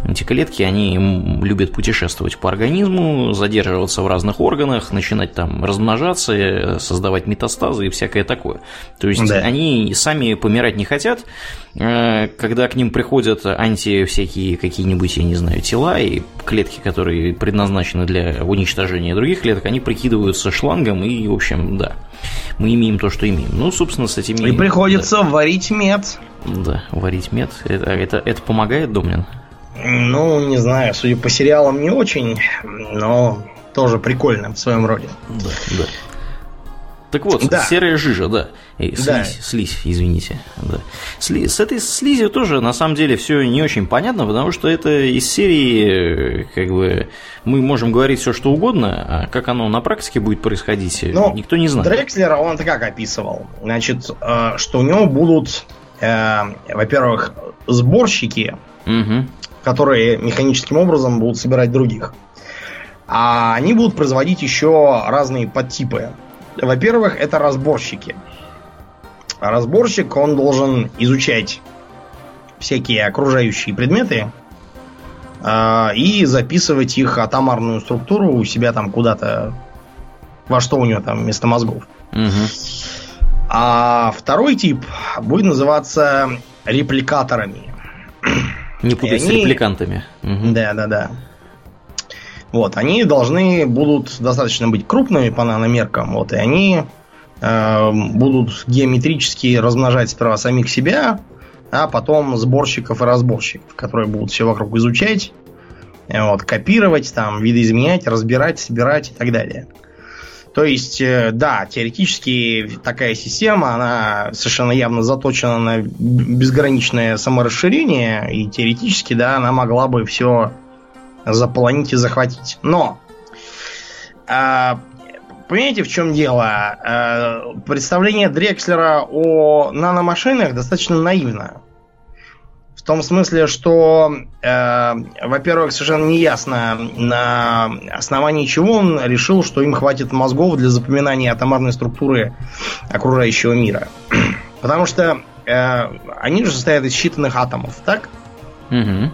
Эти клетки, они любят путешествовать по организму, задерживаться в разных органах, начинать там размножаться, создавать метастазы и всякое такое. То есть да. они сами помирать не хотят, э, когда к ним приходят анти всякие какие-нибудь, я не знаю, тела и клетки, которые предназначены для уничтожения других клеток, они прикидываются шлангом и, в общем, да, мы имеем то, что имеем. Ну, собственно, с этими... И приходится да. варить мед. Да, варить мед. Это, это, это помогает, Домнин? Ну, не знаю, судя по сериалам, не очень, но тоже прикольно в своем роде. Да, да. Так вот, да. серая жижа, да. И слизь, да. слизь, извините. Да. Сли, с этой слизью тоже на самом деле все не очень понятно, потому что это из серии, как бы, мы можем говорить все что угодно, а как оно на практике будет происходить, ну, никто не знает. Дрекслера он как описывал? Значит, э, что у него будут, э, во-первых, сборщики, угу. которые механическим образом будут собирать других. А они будут производить еще разные подтипы. Во-первых, это разборщики. разборщик, он должен изучать всякие окружающие предметы э, и записывать их атомарную структуру у себя там куда-то, во что у него там вместо мозгов. Угу. А второй тип будет называться репликаторами. Не путать они... с репликантами. Угу. Да, да, да. Вот, они должны будут достаточно быть крупными по наномеркам, вот, и они э, будут геометрически размножать сперва самих себя, а потом сборщиков и разборщиков, которые будут все вокруг изучать, э, вот, копировать, там, видоизменять, разбирать, собирать и так далее. То есть, э, да, теоретически такая система, она совершенно явно заточена на безграничное саморасширение, и теоретически, да, она могла бы все заполонить и захватить. Но, э, понимаете, в чем дело? Э, представление Дрекслера о наномашинах достаточно наивно. В том смысле, что, э, во-первых, совершенно неясно, на основании чего он решил, что им хватит мозгов для запоминания атомарной структуры окружающего мира. Потому что э, они же состоят из считанных атомов, так? Угу.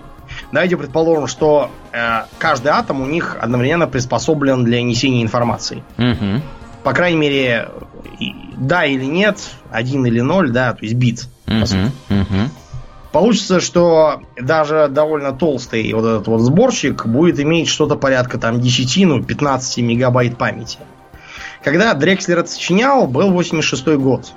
Давайте предположим, что э, каждый атом у них одновременно приспособлен для несения информации. Угу. По крайней мере, да или нет, один или ноль, да, то есть бит. Угу. Угу. Получится, что даже довольно толстый вот этот вот сборщик будет иметь что-то порядка там 10, ну, 15 мегабайт памяти. Когда Дрекслер это сочинял, был 86 год.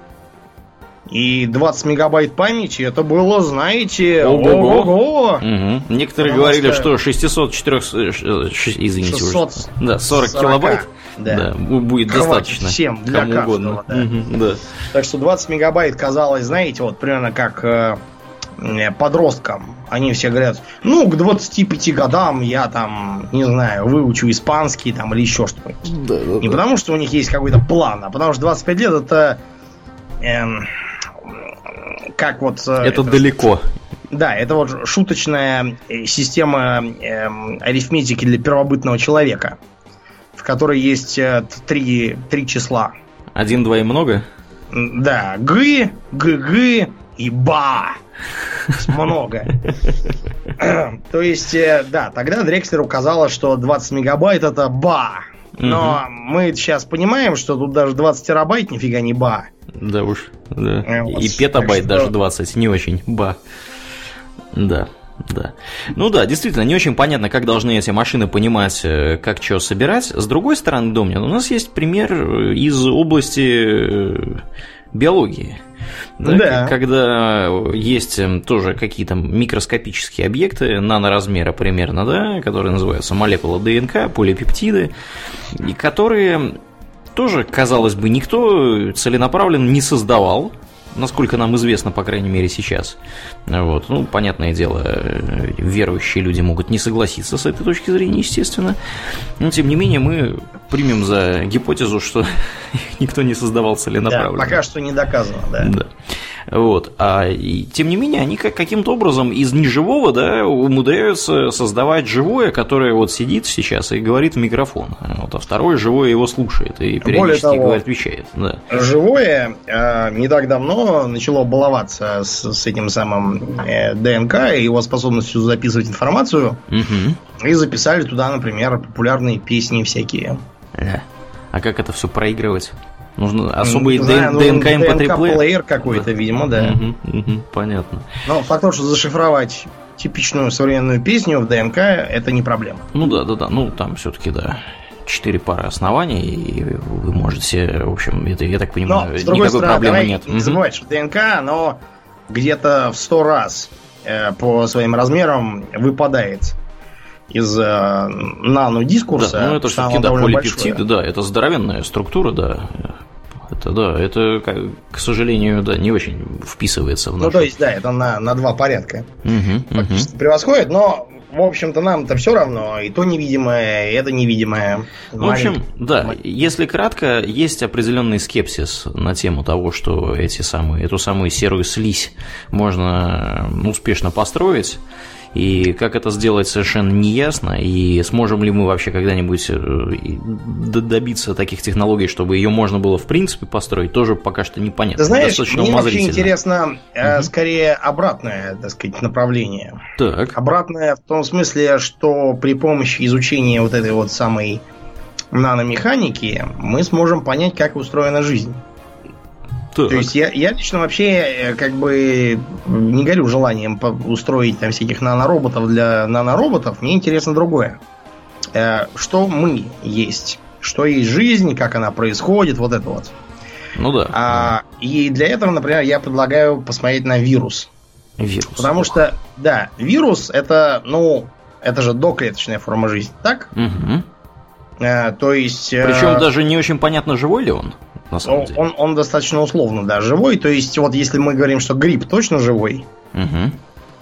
И 20 мегабайт памяти это было, знаете, ого-го. Угу. Некоторые Потому говорили, что, что 600, 400, э, извините, 600, уже, да, 40 40, килобайт да. Да, будет Хватит достаточно. Всем, для кому каждого, угодно. Да. Угу, да. Так что 20 мегабайт казалось, знаете, вот примерно как э, подросткам. Они все говорят, ну, к 25 годам я там, не знаю, выучу испанский там или еще что-нибудь. Да, да, не да. потому, что у них есть какой-то план, а потому что 25 лет это... Эм, как вот... Э, это, это далеко. Да, это вот шуточная э, система э, арифметики для первобытного человека, в которой есть э, три, три числа. Один, два и много? Да, г, г, г и ба. Много. То есть, э, да, тогда Дрекслеру казалось, что 20 мегабайт это ба. Но угу. мы сейчас понимаем, что тут даже 20 терабайт нифига не ба. Да уж, да. Э, вот. И петабайт даже 20, не очень, ба. Да. Да. Ну да, действительно, не очень понятно, как должны эти машины понимать, э, как что собирать. С другой стороны, Домнин, у нас есть пример из области э, биологии. Да, да. Когда есть тоже какие-то микроскопические объекты наноразмера примерно, да, которые называются молекулы ДНК, полипептиды, и которые тоже, казалось бы, никто целенаправленно не создавал, насколько нам известно, по крайней мере, сейчас. Вот. Ну, понятное дело, верующие люди могут не согласиться с этой точки зрения, естественно. Но, тем не менее, мы примем за гипотезу, что их никто не создавал целенаправленно. Да, пока что не доказано, да. да. Вот. А и, тем не менее, они как, каким-то образом из неживого да, умудряются создавать живое, которое вот сидит сейчас и говорит в микрофон. Вот, а второе живое его слушает и периодически того, говорит, отвечает. Да. Живое э, не так давно начало баловаться с, с этим самым э, ДНК и его способностью записывать информацию. Угу. И записали туда, например, популярные песни всякие. Да. А как это все проигрывать? Нужно особый знаю, ДНК MP3 плеер какой-то, видимо, да. Угу, угу, понятно. Но факт что зашифровать типичную современную песню в ДНК это не проблема. Ну да, да, да. Ну там все-таки да. Четыре пары оснований, и вы можете, в общем, это, я так понимаю, Но, с другой никакой стороны, проблемы нет. Не забывайте, что ДНК, оно где-то в сто раз э, по своим размерам выпадает из э, нанодискурса. Да, ну это все-таки да, полипептиды, да, это здоровенная структура, да. Это да. Это, к сожалению, да, не очень вписывается в нашу... Ну, то есть, да, это на, на два порядка. Угу, угу. превосходит, но в общем-то, нам-то все равно, и то невидимое, и это невидимое. В общем, да, если кратко, есть определенный скепсис на тему того, что эти самые, эту самую серую слизь можно успешно построить. И как это сделать совершенно неясно, и сможем ли мы вообще когда-нибудь э, добиться таких технологий, чтобы ее можно было в принципе построить, тоже пока что непонятно. Ты знаешь, Достаточно мне вообще интересно угу. скорее обратное, так сказать, направление. Так. Обратное в том смысле, что при помощи изучения вот этой вот самой наномеханики мы сможем понять, как устроена жизнь. Так. То есть я, я лично вообще э, как бы не горю желанием устроить там всяких нанороботов для нанороботов. Мне интересно другое. Э, что мы есть? Что есть жизнь, как она происходит, вот это вот. Ну да. А, и для этого, например, я предлагаю посмотреть на вирус. Вирус. Потому что, да, вирус это, ну, это же доклеточная форма жизни, так? Угу. А, то есть... Причем э... даже не очень понятно, живой ли он на самом он, деле. Он, он достаточно условно, да, живой. То есть, вот если мы говорим, что грипп точно живой, угу.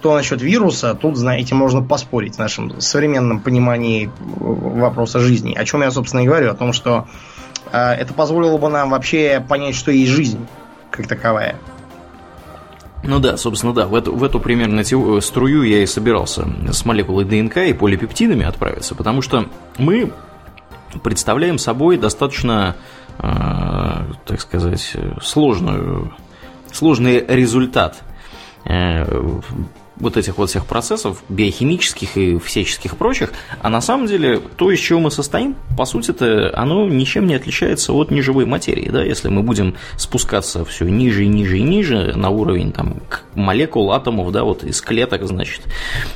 то насчет вируса, тут, знаете, можно поспорить в нашем современном понимании вопроса жизни. О чем я, собственно, и говорю, о том, что э, это позволило бы нам вообще понять, что есть жизнь как таковая. Ну да, собственно, да, в эту, в эту примерно струю я и собирался с молекулой ДНК и полипептидами отправиться, потому что мы представляем собой достаточно Э, так сказать, сложную, сложный результат э, вот этих вот всех процессов, биохимических и всяческих прочих, а на самом деле то, из чего мы состоим, по сути-то, оно ничем не отличается от неживой материи, да, если мы будем спускаться все ниже и ниже и ниже на уровень там молекул, атомов, да, вот из клеток, значит,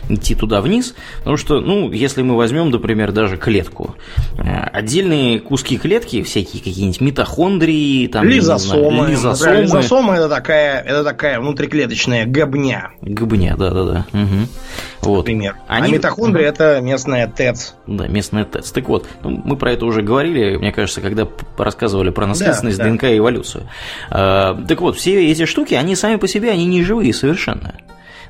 идти туда вниз, потому что, ну, если мы возьмем, например, даже клетку, э, отдельные куски клетки, всякие какие-нибудь митохондрии, там, лизосомы, знаю, лизосомы. лизосомы это такая, это такая внутриклеточная гобня. Гобня, да, да-да. Угу. Вот. Например. А Они... А митохондрия это местная ТЭЦ. Да, местная ТЭЦ. Так вот, ну, мы про это уже говорили, мне кажется, когда рассказывали про наследственность, да, ДНК да. и эволюцию. А, так вот, все эти штуки, они сами по себе, они не живые совершенно.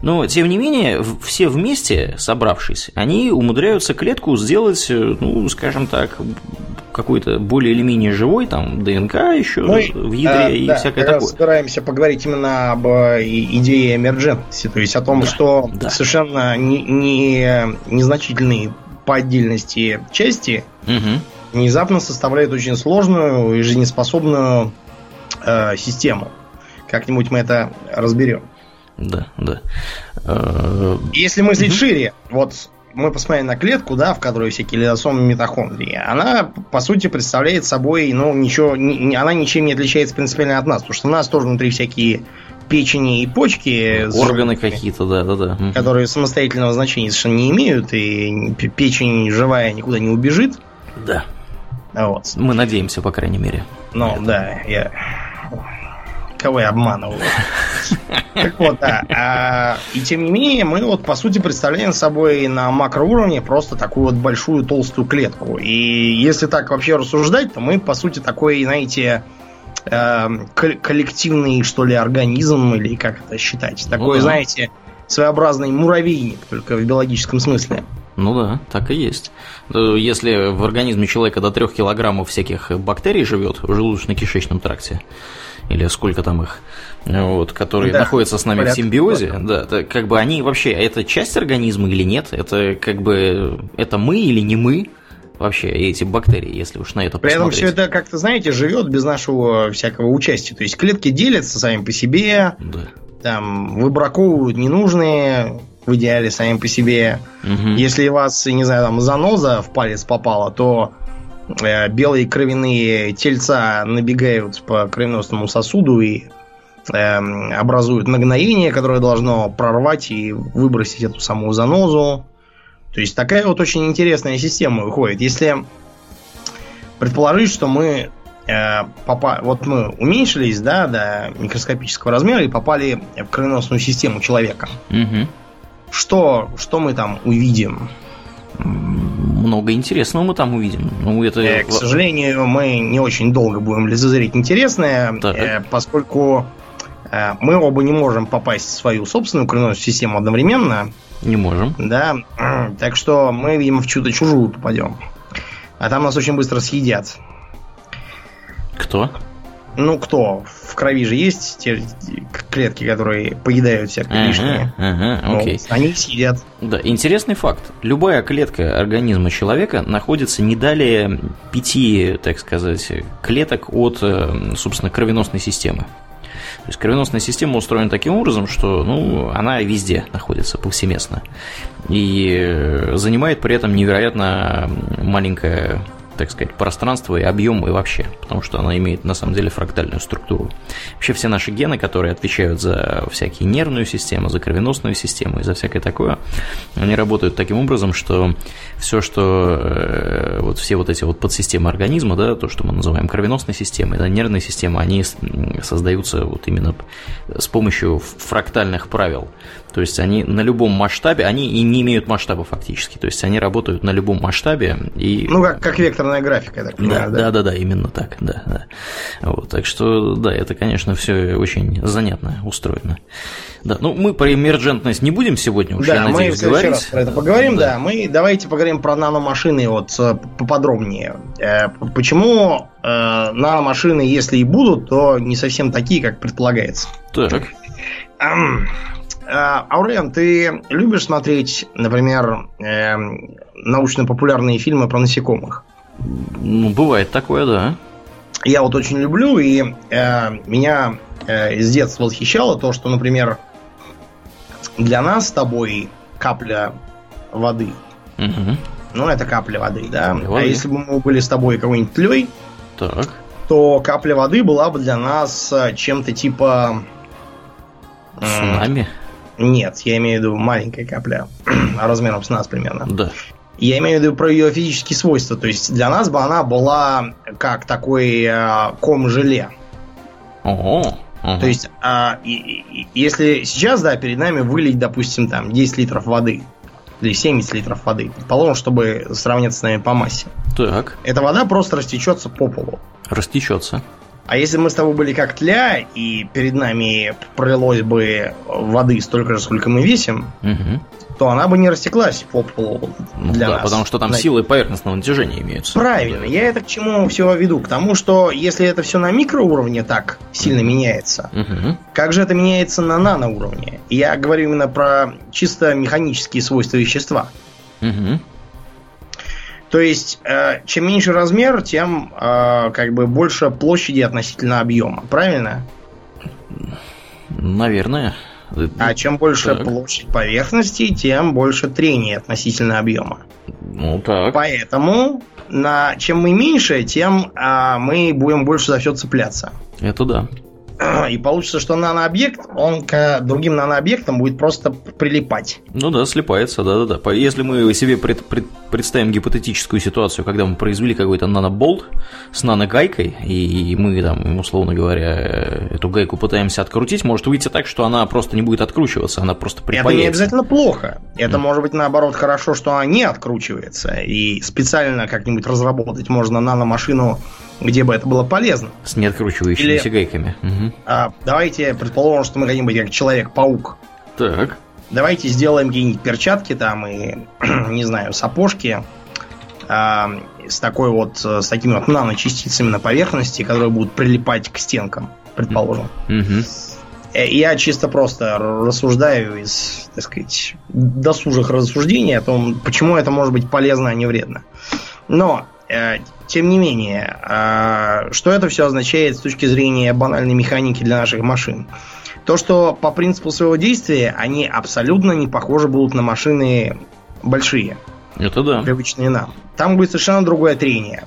Но, тем не менее, все вместе, собравшись, они умудряются клетку сделать, э, ну, скажем так, какой-то более или менее живой, там, ДНК еще ну, в ядре а, и да, всякое такое. собираемся поговорить именно об э, идее эмерджентности, то есть о том, да, что да. совершенно не, не, незначительные по отдельности части угу. внезапно составляют очень сложную и жизнеспособную э, систему. Как-нибудь мы это разберем. Да, да. Э, Если мыслить угу. шире, вот мы посмотрели на клетку, да, в которой всякие лизосомы митохондрии, она, по сути, представляет собой, ну, ничего, не, она ничем не отличается принципиально от нас, потому что у нас тоже внутри всякие печени и почки. Органы какие-то, да, да, да. Которые самостоятельного значения совершенно не имеют, и печень живая никуда не убежит. Да. Вот. Мы надеемся, по крайней мере. Ну, да, я кого я обманываю. Так вот, да. А, и тем не менее, мы вот по сути представляем собой на макроуровне просто такую вот большую толстую клетку. И если так вообще рассуждать, то мы по сути такой, знаете, э, коллективный, что ли, организм, или как это считать. Такой, ну, да. знаете, своеобразный муравейник, только в биологическом смысле. Ну да, так и есть. Э, если в организме человека до 3 килограммов всяких бактерий живет в желудочно-кишечном тракте, или сколько там их, вот, которые да, находятся с нами порядка, в симбиозе, да, это, как бы они вообще, это часть организма или нет? Это как бы, это мы или не мы? вообще эти бактерии, если уж на это При посмотреть. этом все это, как-то, знаете, живет без нашего всякого участия. То есть клетки делятся сами по себе, да. там выбраковывают ненужные, в идеале сами по себе. Угу. Если у вас, не знаю, там заноза в палец попала, то белые кровяные тельца набегают по кровеносному сосуду и э, образуют нагноение, которое должно прорвать и выбросить эту самую занозу. То есть такая вот очень интересная система выходит. Если предположить, что мы э, попа... вот мы уменьшились, да, до микроскопического размера и попали в кровеносную систему человека. Угу. Что, что мы там увидим? Много интересного мы там увидим. Ну, это... Э, к сожалению, мы не очень долго будем лицезреть интересное, э, поскольку э, мы оба не можем попасть в свою собственную кровеносную систему одновременно. Не можем. Да, так что мы, видимо, в чудо чужую попадем. А там нас очень быстро съедят. Кто? Ну, кто? В крови же есть те клетки, которые поедают всякое ага, лишнее. Ага, ну, окей. Они сидят. Да, интересный факт. Любая клетка организма человека находится не далее пяти, так сказать, клеток от, э, собственно, кровеносной системы. То есть кровеносная система устроена таким образом, что ну, она везде находится повсеместно. И э, занимает при этом невероятно маленькое так сказать, пространство и объем и вообще, потому что она имеет на самом деле фрактальную структуру. Вообще все наши гены, которые отвечают за всякие нервную систему, за кровеносную систему и за всякое такое, они работают таким образом, что все, что э, вот все вот эти вот подсистемы организма, да, то, что мы называем кровеносной системой, да, нервной системой, они создаются вот именно с помощью фрактальных правил. То есть они на любом масштабе, они и не имеют масштаба фактически. То есть они работают на любом масштабе. И... Ну, как, как векторная графика, я так понимаю, да? Да, да, да, именно так, да, да. Вот, так что, да, это, конечно, все очень занятно устроено. Да, ну мы про эмерджентность не будем сегодня уж, да, я надеюсь, мы говорить. раз про это поговорим, да. да. Мы давайте поговорим про наномашины вот э, поподробнее. Э, почему э, наномашины, если и будут, то не совсем такие, как предполагается. Так. А, Аурен, ты любишь смотреть, например, э, научно-популярные фильмы про насекомых? Ну, бывает такое, да. Я вот очень люблю, и э, меня э, с детства восхищало то, что, например, для нас с тобой капля воды. Угу. Ну, это капля воды, да. Воды. А если бы мы были с тобой какой-нибудь тлей, так. то капля воды была бы для нас э, чем-то типа... Цунами? Нет, я имею в виду маленькая капля, размером с нас примерно. Да. Я имею в виду про ее физические свойства. То есть для нас бы она была как такой э, ком желе. Ого. Ага. То есть, а, и, и, если сейчас, да, перед нами вылить, допустим, там 10 литров воды, или 70 литров воды, предположим, чтобы сравняться с нами по массе. Так. Эта вода просто растечется по полу. Растечется. А если мы с тобой были как тля, и перед нами пролилось бы воды столько же, сколько мы весим, угу. то она бы не растеклась по полу ну, для да, нас. потому что там Знаете. силы поверхностного натяжения имеются. Правильно. Я это к чему всего веду? К тому, что если это все на микроуровне так сильно угу. меняется, угу. как же это меняется на наноуровне? Я говорю именно про чисто механические свойства вещества. Угу. То есть, э, чем меньше размер, тем э, как бы больше площади относительно объема, правильно? Наверное. А чем больше так. площадь поверхности, тем больше трения относительно объема. Ну так. Поэтому на чем мы меньше, тем э, мы будем больше за все цепляться. Это да. И получится, что нанообъект, он к другим нанообъектам будет просто прилипать. Ну да, слипается, да-да-да. Если мы себе пред, пред, представим гипотетическую ситуацию, когда мы произвели какой-то наноболт с наногайкой, и мы там, условно говоря, эту гайку пытаемся открутить, может выйти так, что она просто не будет откручиваться, она просто припаяется. Это не обязательно плохо. Это mm. может быть, наоборот, хорошо, что она не откручивается. И специально как-нибудь разработать можно наномашину где бы это было полезно. С неоткручивающимися Или, гайками. Угу. А, давайте предположим, что мы быть как Человек-паук. Так. Давайте сделаем какие-нибудь перчатки там и, не знаю, сапожки а, с такой вот, с такими вот наночастицами на поверхности, которые будут прилипать к стенкам, предположим. Угу. Я чисто просто рассуждаю из, так сказать, досужих рассуждений о том, почему это может быть полезно, а не вредно. Но э, тем не менее, а, что это все означает с точки зрения банальной механики для наших машин? То, что по принципу своего действия они абсолютно не похожи будут на машины большие. Это да. Привычные нам. Там будет совершенно другое трение.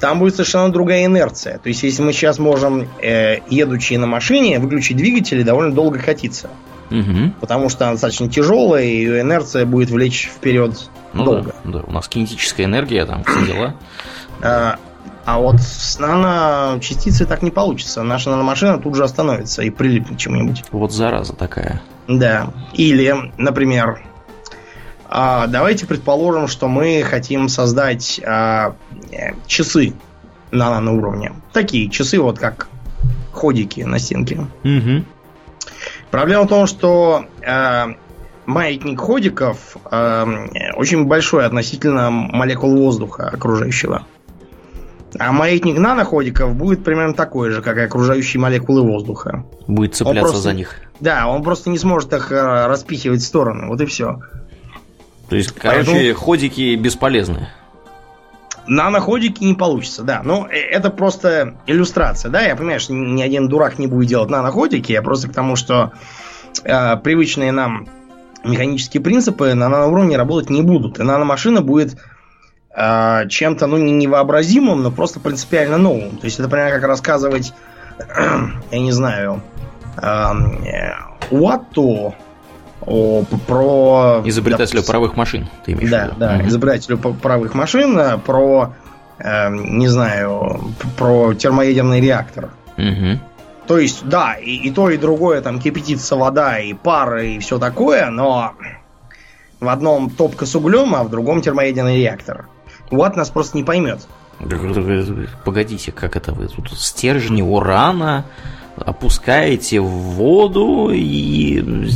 Там будет совершенно другая инерция. То есть, если мы сейчас можем, э, едучи на машине, выключить двигатель и довольно долго катиться. Угу. Потому что она достаточно тяжелая, и ее инерция будет влечь вперед ну, долго. Да, да, у нас кинетическая энергия, там все дела. А, а вот с наночастицей так не получится. Наша наномашина тут же остановится и прилипнет к чему-нибудь. Вот зараза такая. Да. Или, например, а, давайте предположим, что мы хотим создать а, часы на наноуровне. Такие часы, вот как ходики на стенке. Угу. Проблема в том, что э, маятник ходиков э, очень большой относительно молекул воздуха окружающего. А маятник наноходиков будет примерно такой же, как и окружающие молекулы воздуха. Будет цепляться просто, за них. Да, он просто не сможет их э, распихивать в стороны. Вот и все. То есть, короче, Поэтому... ходики бесполезны. Наноходики не получится, да. Но э, это просто иллюстрация, да. Я понимаю, что ни один дурак не будет делать наноходики. Я просто к тому, что э, привычные нам механические принципы на наноуровне работать не будут. И наномашина будет э, чем-то, ну, не невообразимым, но просто принципиально новым. То есть это, например, как рассказывать, я не знаю, э, Уатту о, про... Изобретателю допустим, правых машин, ты имеешь да, в виду? Да, угу. изобретателю правых машин, э, про, э, не знаю, про термоядерный реактор. Угу. То есть, да, и, и то, и другое, там кипятится вода, и пар, и все такое, но в одном топка с углем, а в другом термоядерный реактор. Вот нас просто не поймет. Погодите, как это вы тут стержни урана опускаете в воду и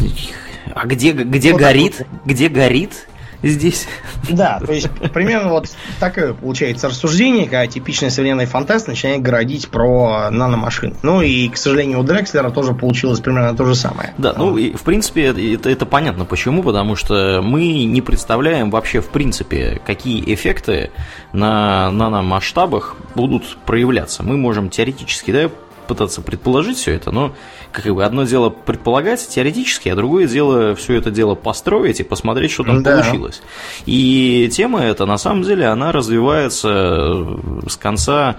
а где, где вот горит? Так Где горит здесь? Да, то есть примерно вот такое получается рассуждение, когда типичный современный фантаст начинает городить про наномашин. Ну и, к сожалению, у Дрекслера тоже получилось примерно то же самое. Да, ну и в принципе это, это понятно почему, потому что мы не представляем вообще в принципе, какие эффекты на наномасштабах будут проявляться. Мы можем теоретически, да, пытаться предположить все это, но как бы одно дело предполагать теоретически, а другое дело все это дело построить и посмотреть, что там да. получилось. И тема эта, на самом деле, она развивается с конца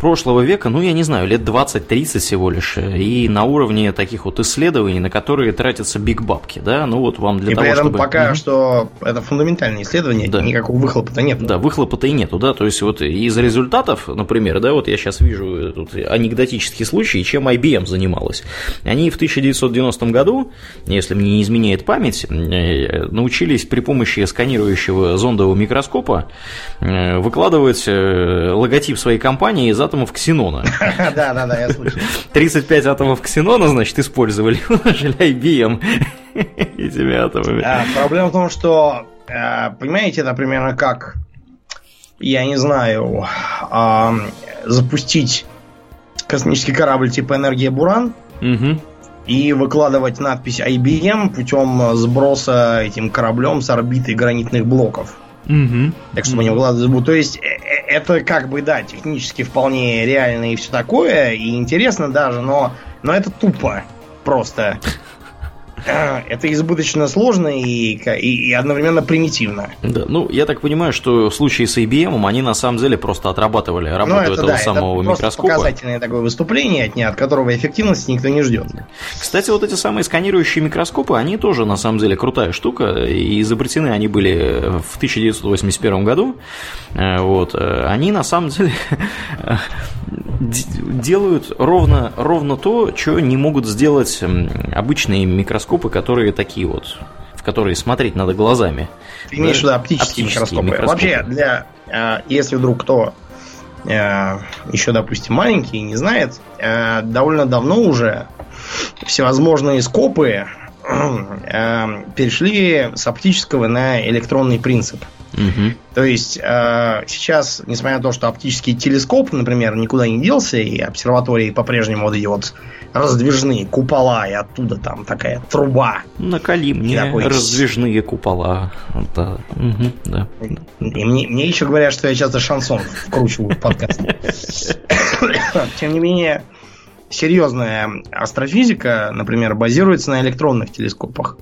прошлого века, ну, я не знаю, лет 20-30 всего лишь, и на уровне таких вот исследований, на которые тратятся биг бабки, да, ну вот вам для и того, при этом чтобы... пока mm-hmm. что это фундаментальные исследования, да. никакого выхлопа-то нет. Да, выхлопа-то и нету, да, то есть вот из результатов, например, да, вот я сейчас вижу тут анекдотический случай, чем IBM занималась. Они в 1990 году, если мне не изменяет память, э, научились при помощи сканирующего зондового микроскопа э, выкладывать э, логотип своей компании компании из атомов ксенона. Да, да, да, я слышал. 35 атомов ксенона, значит, использовали, умножили IBM этими атомами. Проблема в том, что, э, понимаете, это примерно как, я не знаю, запустить космический корабль типа «Энергия Буран», и выкладывать надпись IBM путем сброса этим кораблем с орбиты гранитных блоков. Угу. Так что они выкладывают. То есть э, это как бы, да, технически вполне реально и все такое, и интересно даже, но, но это тупо просто. Это избыточно сложно и, и, и одновременно примитивно. Да, ну, я так понимаю, что в случае с IBM они на самом деле просто отрабатывали работу ну, это, этого да, самого это микроскопа. показательное такое выступление, от, от которого эффективности никто не ждет. Кстати, вот эти самые сканирующие микроскопы, они тоже на самом деле крутая штука, и изобретены они были в 1981 году. Э, вот, э, они на самом деле делают ровно, ровно то, что не могут сделать обычные микроскопы, которые такие вот, в которые смотреть надо глазами. Ты имеешь в виду оптические, оптические микроскопы. микроскопы. Вообще, для, э, если вдруг кто еще, допустим, маленький и не знает, довольно давно уже всевозможные скопы перешли с оптического на электронный принцип. Угу. То есть э, сейчас, несмотря на то, что оптический телескоп, например, никуда не делся, и обсерватории по-прежнему вот эти вот раздвижные купола, и оттуда там такая труба. Накали мне такой... раздвижные купола. Да. Угу, да. И мне, мне еще говорят, что я часто шансон вкручиваю в подкаст. Тем не менее, серьезная астрофизика, например, базируется на электронных телескопах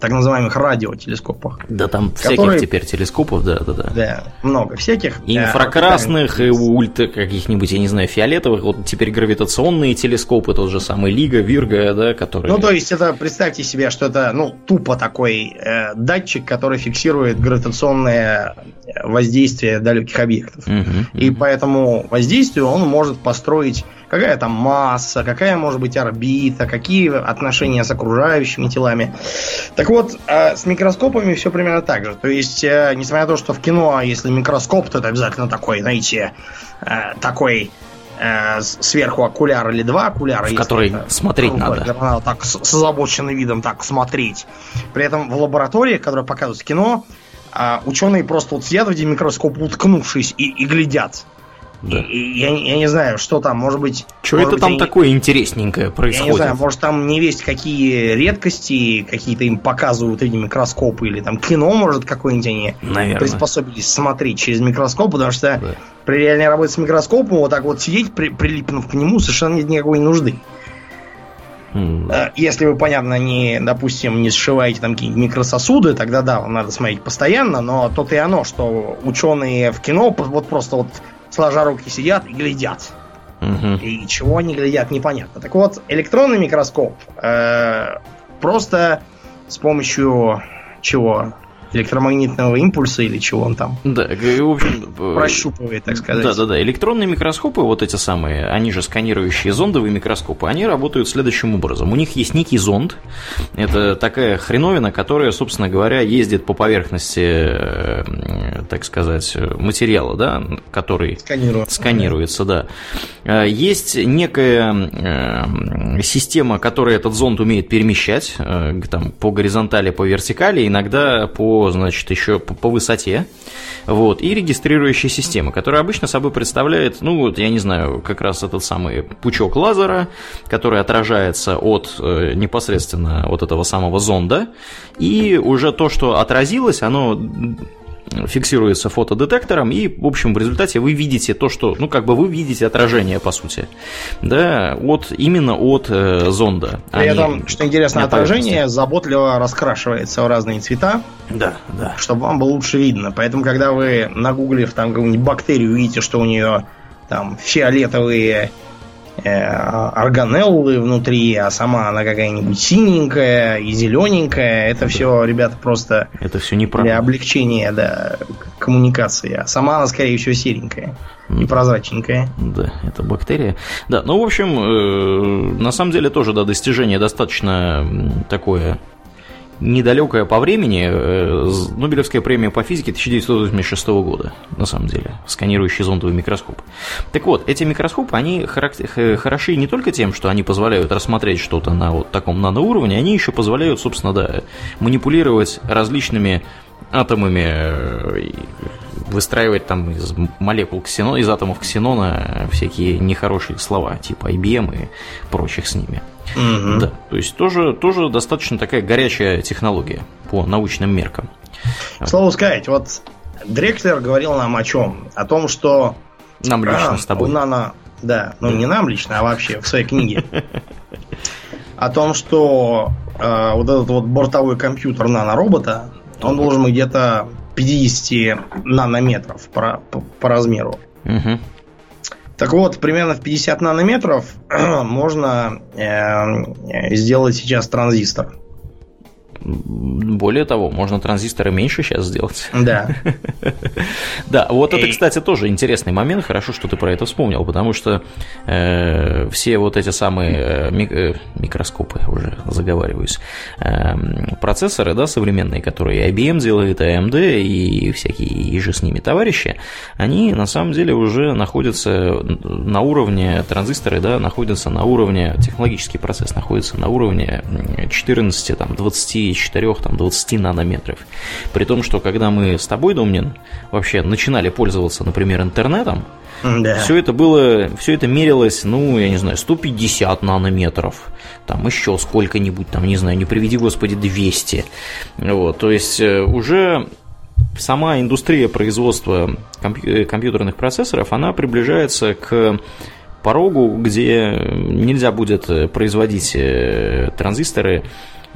так называемых радиотелескопах. Да, там которые... всяких теперь телескопов, да, да, да. Да, много всяких. И инфракрасных, и ультра каких-нибудь, я не знаю, фиолетовых. Вот теперь гравитационные телескопы, тот же самый Лига, Вирга, да, которые... Ну, то есть это, представьте себе, что это, ну, тупо такой э, датчик, который фиксирует гравитационное воздействие далеких объектов. Угу, и угу. по этому воздействию он может построить какая там масса, какая может быть орбита, какие отношения с окружающими телами. Так вот, э, с микроскопами все примерно так же. То есть, э, несмотря на то, что в кино, если микроскоп, то это обязательно такой, знаете, э, такой сверху окуляр или два окуляра. В который это, смотреть ну, надо. надо. Так с, с озабоченным видом так смотреть. При этом в лаборатории, которая показывает кино, ученые просто вот сидят в микроскоп, уткнувшись и, и глядят. Да. Я, я не знаю, что там, может быть... Что это быть, там они... такое интересненькое происходит? Я не знаю, может там не весть какие редкости какие-то им показывают эти микроскопы, или там кино, может, какое-нибудь они Наверное. приспособились смотреть через микроскоп, потому что да. при реальной работе с микроскопом вот так вот сидеть, при, прилипнув к нему, совершенно нет никакой нужды. Mm. Если вы, понятно, не, допустим, не сшиваете там какие-нибудь микрососуды, тогда да, вам надо смотреть постоянно, но то и оно, что ученые в кино вот просто вот сложа руки сидят и глядят. Угу. И чего они глядят, непонятно. Так вот, электронный микроскоп э, просто с помощью чего? Электромагнитного импульса или чего он там. Да, в общем... Э, Прощупывает, так сказать. Да, да, да. Электронные микроскопы, вот эти самые, они же сканирующие зондовые микроскопы, они работают следующим образом. У них есть некий зонд. Это такая хреновина, которая, собственно говоря, ездит по поверхности, э, так сказать, материала, да, который Сканирует. сканируется, да. Э, есть некая система, которая этот зонд умеет перемещать там, по горизонтали, по вертикали, иногда по значит, еще по, по высоте, вот, и регистрирующая система, которая обычно собой представляет, ну, вот, я не знаю, как раз этот самый пучок лазера, который отражается от э, непосредственно от этого самого зонда, и уже то, что отразилось, оно фиксируется фотодетектором, и, в общем, в результате вы видите то, что, ну, как бы вы видите отражение, по сути, да, от, именно от э, зонда. При этом, что интересно, отражение заботливо раскрашивается в разные цвета. Да, да. Чтобы вам было лучше видно. Поэтому, когда вы нагуглив там какую-нибудь бактерию, видите, что у нее там фиолетовые органеллы внутри, а сама она какая-нибудь синенькая и зелененькая. Это все, ребята, просто это все неправда. для облегчения да, коммуникации. А сама она, скорее всего, серенькая и прозрачненькая. Да, это бактерия. Да, ну, в общем, э, на самом деле тоже, да, достижение достаточно такое недалекая по времени э, Нобелевская премия по физике 1986 года, на самом деле, сканирующий зондовый микроскоп. Так вот, эти микроскопы, они хороши не только тем, что они позволяют рассмотреть что-то на вот таком наноуровне, они еще позволяют, собственно, да, манипулировать различными атомами, э, выстраивать там из молекул ксенона, из атомов ксенона всякие нехорошие слова, типа IBM и прочих с ними. Угу. Да, то есть тоже, тоже достаточно такая горячая технология по научным меркам. К слову сказать, вот Дрекслер говорил нам о чем? О том, что... Нам лично а, с тобой. Нано... Да, ну не нам лично, а вообще в своей книге. О том, что э, вот этот вот бортовой компьютер наноробота, он должен быть где-то 50 нанометров по, по, по размеру. Угу. Так вот, примерно в 50 нанометров можно э, сделать сейчас транзистор. Более того, можно транзисторы меньше сейчас сделать. Да. да, вот это, кстати, тоже интересный момент. Хорошо, что ты про это вспомнил, потому что э, все вот эти самые э, э, микроскопы, уже заговариваюсь, э, процессоры, да, современные, которые IBM делает, AMD и всякие и же с ними товарищи, они на самом деле уже находятся на уровне, транзисторы, да, находятся на уровне, технологический процесс находится на уровне 14, там, 20 4-20 нанометров. При том, что когда мы с тобой, Домнин, вообще начинали пользоваться, например, интернетом, да. Все это было, все это мерилось, ну, я не знаю, 150 нанометров, там еще сколько-нибудь, там, не знаю, не приведи, господи, 200. Вот, то есть э, уже сама индустрия производства компью- компьютерных процессоров, она приближается к порогу, где нельзя будет производить э, транзисторы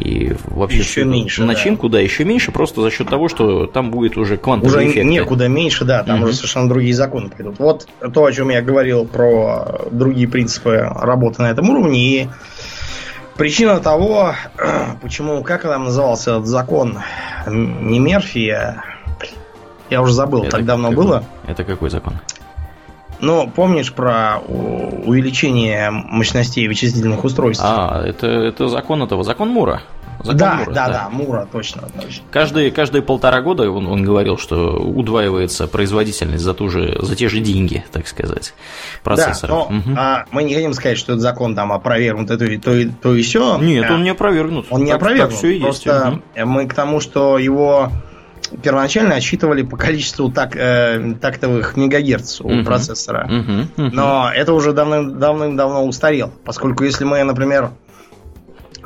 и вообще еще меньше, начинку, да. да, еще меньше, просто за счет того, что там будет уже квантовый уже эффект. некуда меньше, да, там угу. уже совершенно другие законы пойдут. Вот то, о чем я говорил про другие принципы работы на этом уровне и причина того, почему, как там назывался этот закон, не Мерфи, я уже забыл, это так давно какой? было. Это какой закон? Но помнишь про увеличение мощностей вычислительных устройств? А, это, это закон этого, закон Мура. Закон да, Мура, да, да, да, Мура, точно. точно. Каждые, каждые полтора года он, он говорил, что удваивается производительность за, ту же, за те же деньги, так сказать, процессора. Да, но угу. а, мы не хотим сказать, что этот закон там опровергнут, это то, то, то и все. Нет, а, он не опровергнут. Он не так, опровергнут. Так все и Просто есть. мы к тому, что его первоначально отсчитывали по количеству так, э, тактовых мегагерц у uh-huh. процессора. Uh-huh. Uh-huh. Но это уже давным, давным-давно устарел. Поскольку если мы, например,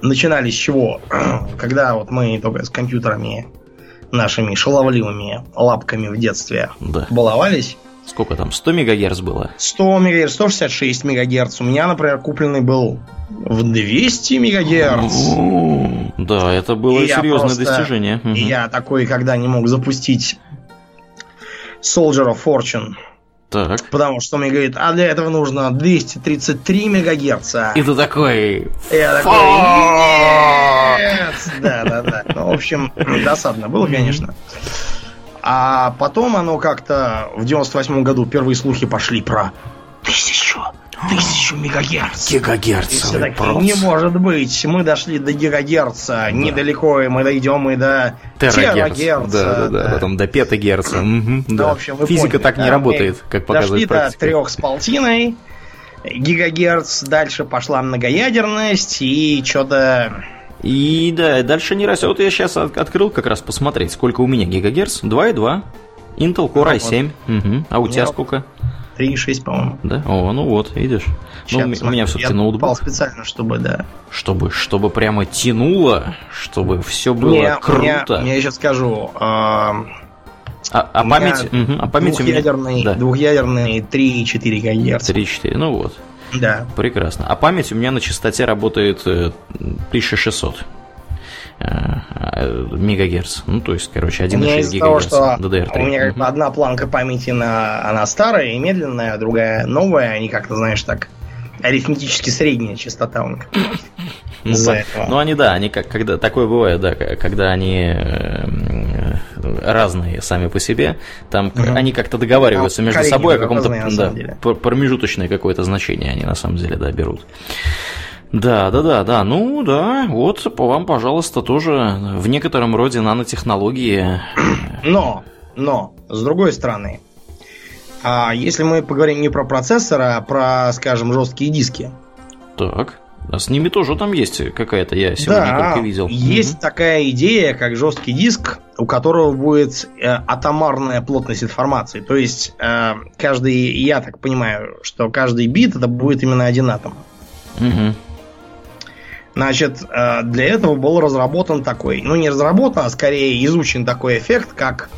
начинали с чего? Когда вот мы только с компьютерами нашими шаловливыми лапками в детстве да. баловались. Сколько там? 100 мегагерц было? 100 мегагерц, 166 мегагерц. У меня, например, купленный был в 200 мегагерц. Да, это было и серьезное просто, достижение. И я такой, когда не мог запустить Soldier of Fortune. Так. Потому что он мне говорит, а для этого нужно 233 мегагерца. И ты такой... Я такой! Да, да, да. Ну, в общем, досадно было, конечно. А потом оно как-то в 98 году первые слухи пошли про тысячу тысячу мегагерц. Гигагерц. Не может быть, мы дошли до гигагерца, да. недалеко, и мы дойдем и до терагерца. Да, да, да, потом до петагерца. Угу, да. в общем, Физика поняли, так да, не работает, как показывает Дошли практика. до трех с полтиной гигагерц, дальше пошла многоядерность, и что-то... И да, дальше не раз. Вот я сейчас открыл как раз посмотреть, сколько у меня гигагерц. 2,2. Intel Core i7. Вот. Угу. А у тебя сколько? 3,6, по-моему. Да? О, ну вот, видишь. Сейчас, ну, у меня все-таки я ноутбук. специально, чтобы, да. Чтобы, чтобы прямо тянуло, чтобы все было не, круто. Я, я сейчас скажу. Э, а, а память, угу, а память двухъядерный, у меня... да. двухъядерный 3,4 ГГц. 3,4, ну вот. Да. Прекрасно. А память у меня на частоте работает 1600. Э, Э, мегагерц. Ну, то есть, короче, 1,6 гигагерц. Того, что DDR3. У меня как бы одна планка памяти, на, она старая и медленная, а другая новая, они как-то, знаешь, так арифметически средняя частота у них. Ну, ну, они, да, они как, когда такое бывает, да, когда они э, разные сами по себе, там угу. они как-то договариваются там между собой о каком-то да, промежуточное какое-то значение они на самом деле, да, берут. Да, да, да, да. Ну да, вот по вам, пожалуйста, тоже в некотором роде нанотехнологии. Но, но, с другой стороны, а если мы поговорим не про процессоры, а про, скажем, жесткие диски. Так. А с ними тоже там есть какая-то, я сегодня да, только видел. Есть угу. такая идея, как жесткий диск, у которого будет э, атомарная плотность информации. То есть э, каждый, я так понимаю, что каждый бит это будет именно один атом. Угу. Значит, э, для этого был разработан такой, ну не разработан, а скорее изучен такой эффект, как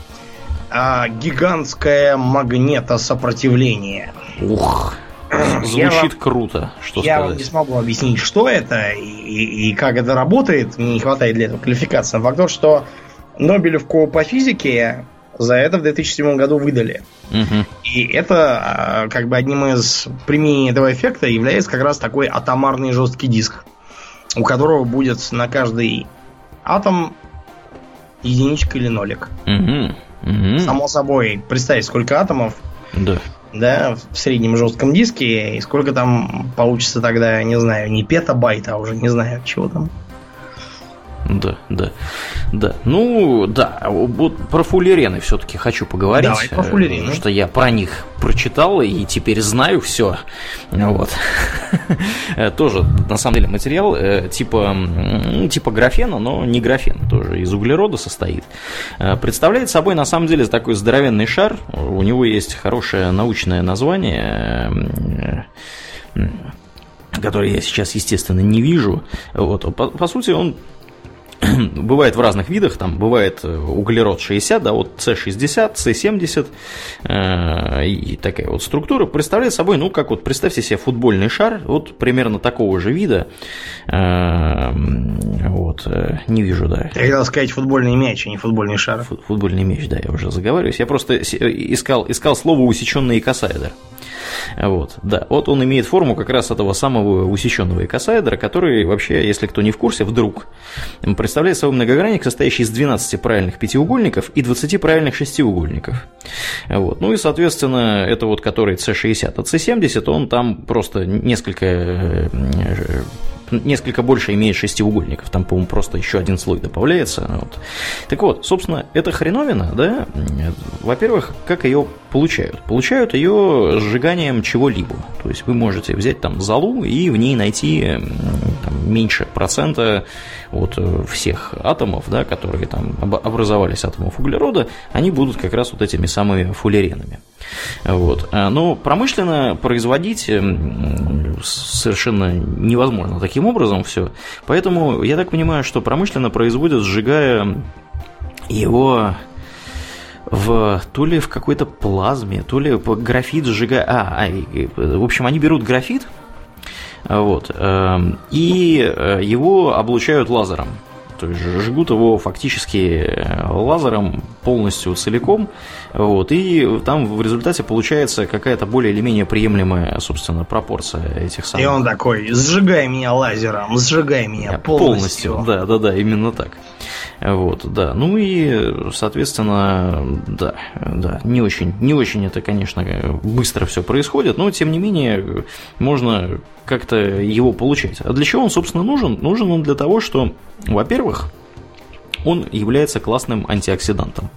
а, гигантское магнетосопротивление. Ух, звучит вам, круто, что Я сказать. вам не смогу объяснить, что это и, и, как это работает, мне не хватает для этого квалификации. Факт тот, что Нобелевку по физике за это в 2007 году выдали. Угу. И это а, как бы одним из применений этого эффекта является как раз такой атомарный жесткий диск у которого будет на каждый атом единичка или нолик. Угу. Угу. Само собой, представь, сколько атомов да. Да, в среднем жестком диске, и сколько там получится тогда, не знаю, не петабайт, а уже не знаю, чего там. Да, да, да. Ну, да, вот про фуллерены все-таки хочу поговорить. Давай про фуллерены. Потому что я про них прочитал и теперь знаю все. Вот. Тоже, на самом деле, материал э, типа, типа графена, но не графен, тоже из углерода состоит. Э, представляет собой, на самом деле, такой здоровенный шар. У него есть хорошее научное название э, который я сейчас, естественно, не вижу. Вот. По, по сути, он бывает в разных видах, там бывает э, углерод 60, да, вот С60, С70 э, и такая вот структура представляет собой, ну, как вот представьте себе футбольный шар, вот примерно такого же вида, э, вот, э, не вижу, да. Я хотел сказать футбольный мяч, а не футбольный шар. Фу футбольный мяч, да, я уже заговариваюсь, я просто искал, искал слово усеченный косаэдр. Вот, да. Вот он имеет форму как раз этого самого усеченного икосаэдра, который вообще, если кто не в курсе, вдруг представляет собой многогранник, состоящий из 12 правильных пятиугольников и 20 правильных шестиугольников. Вот. Ну и, соответственно, это вот который C60, а C70, он там просто несколько э, несколько больше имеет шестиугольников, там, по-моему, просто еще один слой добавляется. Вот. Так вот, собственно, эта хреновина, да, во-первых, как ее получают? Получают ее сжиганием чего-либо. То есть вы можете взять там залу и в ней найти там, меньше процента от э, всех атомов, да, которые там образовались атомов углерода, они будут как раз вот этими самыми фуллеренами. Вот. А, но промышленно производить совершенно невозможно таким образом все. Поэтому я так понимаю, что промышленно производят, сжигая его в то ли в какой-то плазме, то ли графит сжигая. А, а, в общем, они берут графит, вот, эм, и э, его облучают лазером. То есть жгут его фактически э, лазером полностью целиком, вот, и там в результате получается какая-то более или менее приемлемая, собственно, пропорция этих самых. И он такой, сжигай меня лазером, сжигай меня полностью. Полностью, да, да, да, именно так. Вот, да. Ну и, соответственно, да, да, не очень, не очень это, конечно, быстро все происходит, но тем не менее можно как-то его получать. А для чего он, собственно, нужен? Нужен он для того, что, во-первых, он является классным антиоксидантом.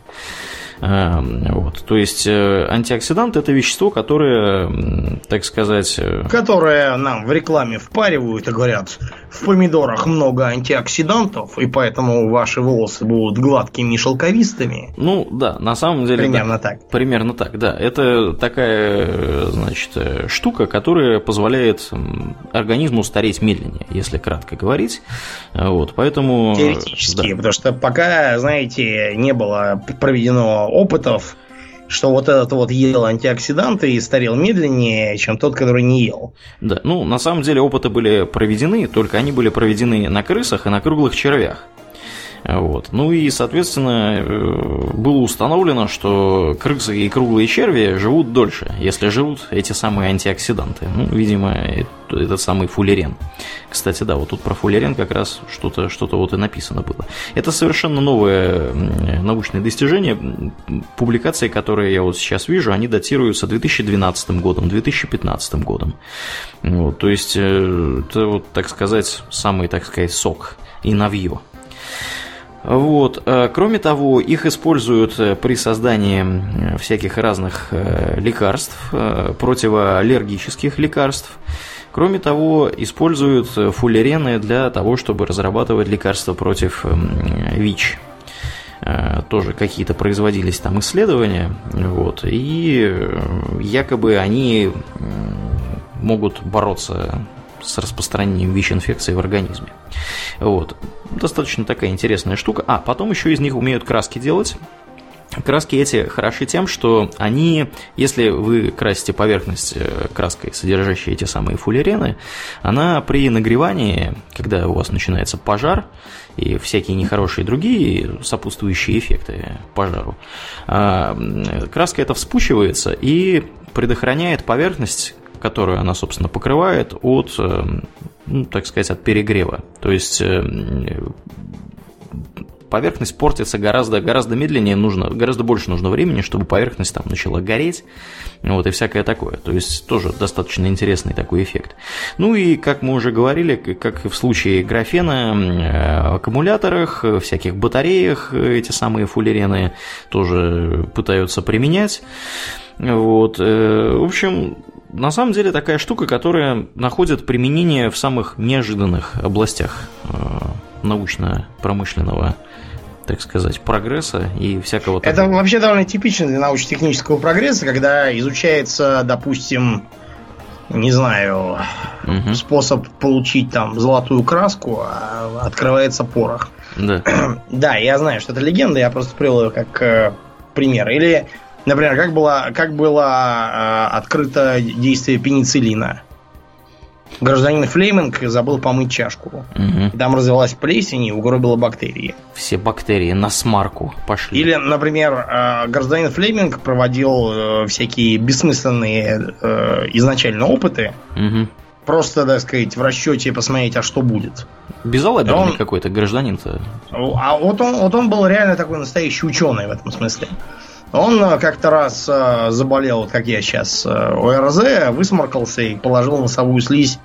Эм, вот. То есть э, антиоксидант это вещество, которое, так сказать... Э, которое нам в рекламе впаривают и говорят, в помидорах много антиоксидантов, и поэтому ваши волосы будут гладкими и шелковистыми. Ну да, на самом деле... Примерно да, так. Примерно так, да. Это такая, значит, штука, которая позволяет организму стареть медленнее, если кратко говорить. Вот, поэтому... Теоретически, да. потому что пока, знаете, не было проведено опытов, что вот этот вот ел антиоксиданты и старел медленнее, чем тот, который не ел. Да, ну на самом деле опыты были проведены, только они были проведены на крысах и на круглых червях. Вот. Ну и, соответственно, э, было установлено, что крысы и круглые черви живут дольше, если живут эти самые антиоксиданты. Ну, видимо, этот самый фуллерен. Кстати, да, вот тут про фуллерен как раз что-то что вот и написано было. Это совершенно новое научное достижение. Публикации, которые я вот сейчас вижу, они датируются 2012 годом, 2015 годом. Вот, то есть, э, это вот, так сказать, самый, так сказать, сок и навье. Вот. Э, кроме того, их используют э, при создании всяких разных э, лекарств, противоаллергических лекарств. Кроме того, используют фуллерены для того, чтобы разрабатывать лекарства против ВИЧ. Тоже какие-то производились там исследования, вот, и якобы они могут бороться с распространением ВИЧ-инфекции в организме. Вот. Достаточно такая интересная штука. А, потом еще из них умеют краски делать. Краски эти хороши тем, что они, если вы красите поверхность э, краской, содержащей эти самые фуллерены, она при нагревании, когда у вас начинается пожар и всякие нехорошие другие сопутствующие эффекты пожару, а, краска эта вспучивается и предохраняет поверхность которую она, собственно, покрывает от, э, ну, так сказать, от перегрева. То есть э, поверхность портится гораздо, гораздо медленнее, нужно, гораздо больше нужно времени, чтобы поверхность там начала гореть, вот, и всякое такое. То есть тоже достаточно интересный такой эффект. Ну и, как мы уже говорили, как и в случае графена, э, аккумуляторах, всяких батареях эти самые фуллерены тоже пытаются применять. Вот. В общем, на самом деле такая штука, которая находит применение в самых неожиданных областях э, научно-промышленного так сказать, прогресса и всякого Это такого. вообще довольно типично для научно-технического прогресса, когда изучается, допустим, не знаю, угу. способ получить там золотую краску, а открывается порох. Да. да, я знаю, что это легенда, я просто привел ее как э, пример. Или Например, как было, как было э, открыто действие пенициллина? гражданин Флейминг забыл помыть чашку. Мгм. Там развелась плесень и угробила бактерии. Все бактерии на смарку пошли. Или, например, э, гражданин Флеминг проводил э, всякие бессмысленные э, изначально опыты, Мгм. просто, так сказать, в расчете посмотреть, а что будет. Безалаберный Он- какой-то гражданин-то. А вот он, вот он был реально такой настоящий ученый в этом смысле. Он э, как-то раз э, заболел, вот как я сейчас, э, ОРЗ, высморкался и положил носовую слизь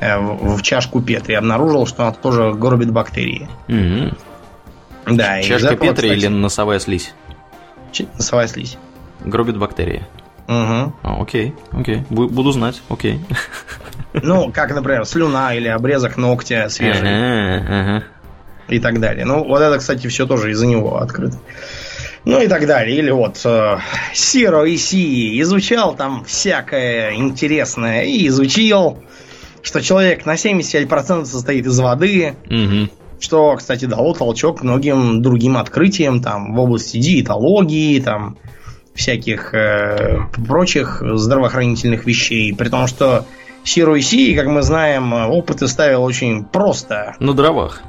в, в чашку Петри. Обнаружил, что она тоже гробит бактерии. Мгм. Да, Чашка этого, Петри кстати, или носовая слизь? ч- носовая слизь. Гробит бактерии. Мгм. А, окей, окей. Бу- Буду знать, окей. Ну, как, например, слюна или обрезок ногтя свежий Ага, ага. и так далее. Ну, вот это, кстати, все тоже из-за него открыто. Ну и так далее. Или вот э, Сиро и Си изучал там всякое интересное и изучил, что человек на 70% состоит из воды, Мгм. что, кстати, дало толчок многим другим открытиям там в области диетологии, там всяких э, прочих здравоохранительных вещей. При том, что Сиро и Си, как мы знаем, опыты ставил очень просто. На дровах.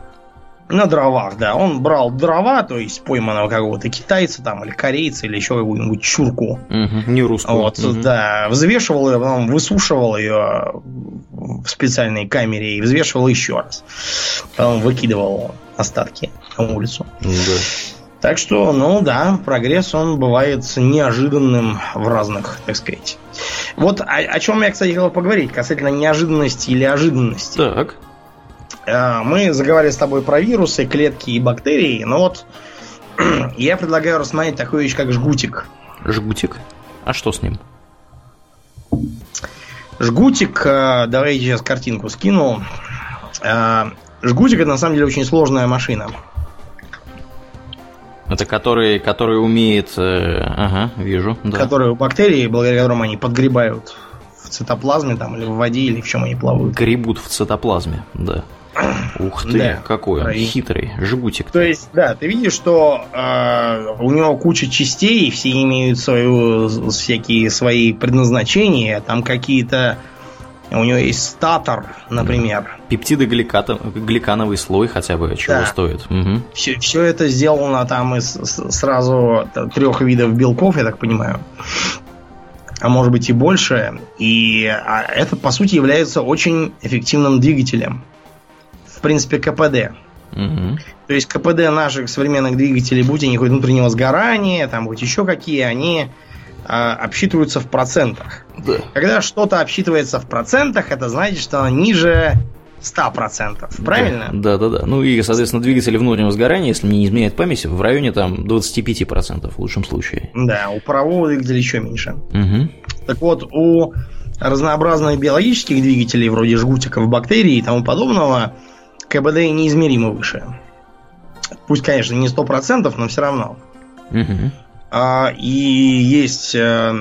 На дровах, да. Он брал дрова, то есть пойманного какого-то китайца там, или корейца, или еще какую-нибудь чурку. Мгм. Не русскую. Вот, Мгм. да, взвешивал ее, потом высушивал ее в специальной камере и взвешивал еще раз. Потом выкидывал остатки на улицу. Да. Так что, ну да, прогресс, он бывает неожиданным в разных, так сказать. Вот о, о чем я, кстати, хотел поговорить, касательно неожиданности или ожиданности. Так. Э, Мы заговорили с тобой про вирусы, клетки и бактерии, но вот я предлагаю рассмотреть такую вещь, как жгутик. Жгутик. А что с ним? Жгутик, э, давайте сейчас картинку скину. Э, Жгутик это на самом деле очень сложная машина. Это который, который умеет... э, ага, вижу. Да. Которые бактерии, благодаря которым они подгребают в цитоплазме там, или в воде, или в чем они плавают. Гребут в цитоплазме, да. Ух ты, Да. какой он хитрый. Жгутик. То есть, да, ты видишь, что э, у него куча частей, все имеют свою, всякие свои предназначения, там какие-то... У него есть статор, например. Пептиды гликата- гликановый слой хотя бы чего Да. стоит. Мгм. Все, это сделано там из сразу трех видов белков, я так понимаю. А может быть и больше. И а, это, по сути, является очень эффективным двигателем. В принципе, КПД. Мгм. То есть КПД наших современных двигателей, будь они хоть внутреннего сгорания, там хоть еще какие, они а, обсчитываются в процентах. Да. Когда что-то обсчитывается в процентах, это значит, что оно ниже 100%. Правильно? Да, да, да. Ну и, соответственно, двигатели внутреннего сгорания, если мне не изменяет память, в районе там 25% в лучшем случае. Да, у парового двигателя еще меньше. Мгм. Так вот, у разнообразных биологических двигателей, вроде жгутиков, бактерий и тому подобного, КБД неизмеримо выше. Пусть, конечно, не 100%, но все равно. Мгм. А, И есть э,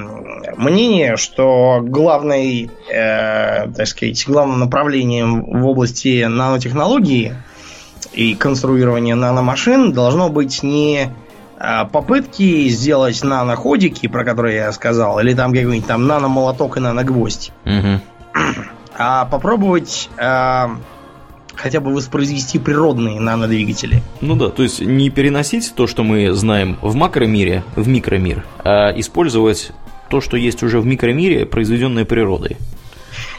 мнение, что главной, э, так сказать, главным направлением в области нанотехнологии и конструирования наномашин должно быть не а, попытки сделать наноходики, про которые я сказал, или там какой-нибудь там наномолоток и наногвоздь, Мгм. а попробовать э, хотя бы воспроизвести природные нанодвигатели. Ну да, то есть не переносить то, что мы знаем в макромире, в микромир, а использовать то, что есть уже в микромире, произведенное природой.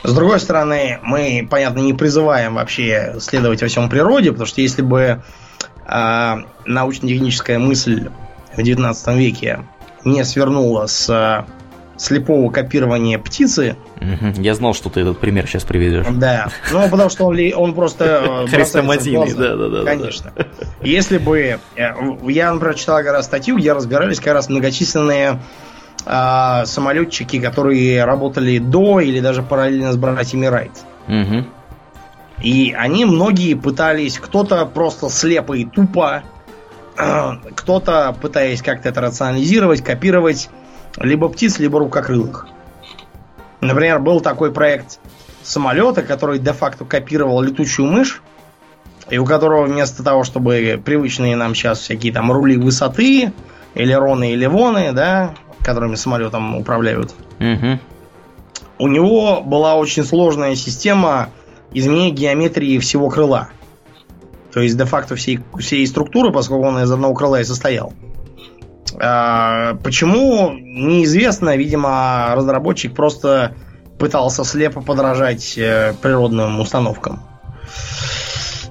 С другой стороны, мы, понятно, не призываем вообще следовать во всем природе, потому что если бы а, научно-техническая мысль в 19 веке не свернула с слепого копирования птицы. Я знал, что ты этот пример сейчас приведешь. да, ну потому что он, он просто э, Хрестоматийный, глаза. да-да-да. Конечно. Если бы... э, Я, например, читал как раз статью, где разбирались как раз многочисленные а, самолетчики, которые работали до или даже параллельно с братьями Райт. Мгм. И они многие пытались, кто-то просто слепо и тупо, кто-то пытаясь как-то это рационализировать, копировать либо птиц, либо рукокрылых. Например, был такой проект самолета, который де-факто копировал летучую мышь, и у которого вместо того, чтобы привычные нам сейчас всякие там рули высоты, элероны и левоны, да, которыми самолетом управляют, Мгм. у него была очень сложная система изменения геометрии всего крыла. То есть, де-факто всей, всей структуры, поскольку он из одного крыла и состоял. Почему? Неизвестно. Видимо, разработчик просто пытался слепо подражать э, природным установкам.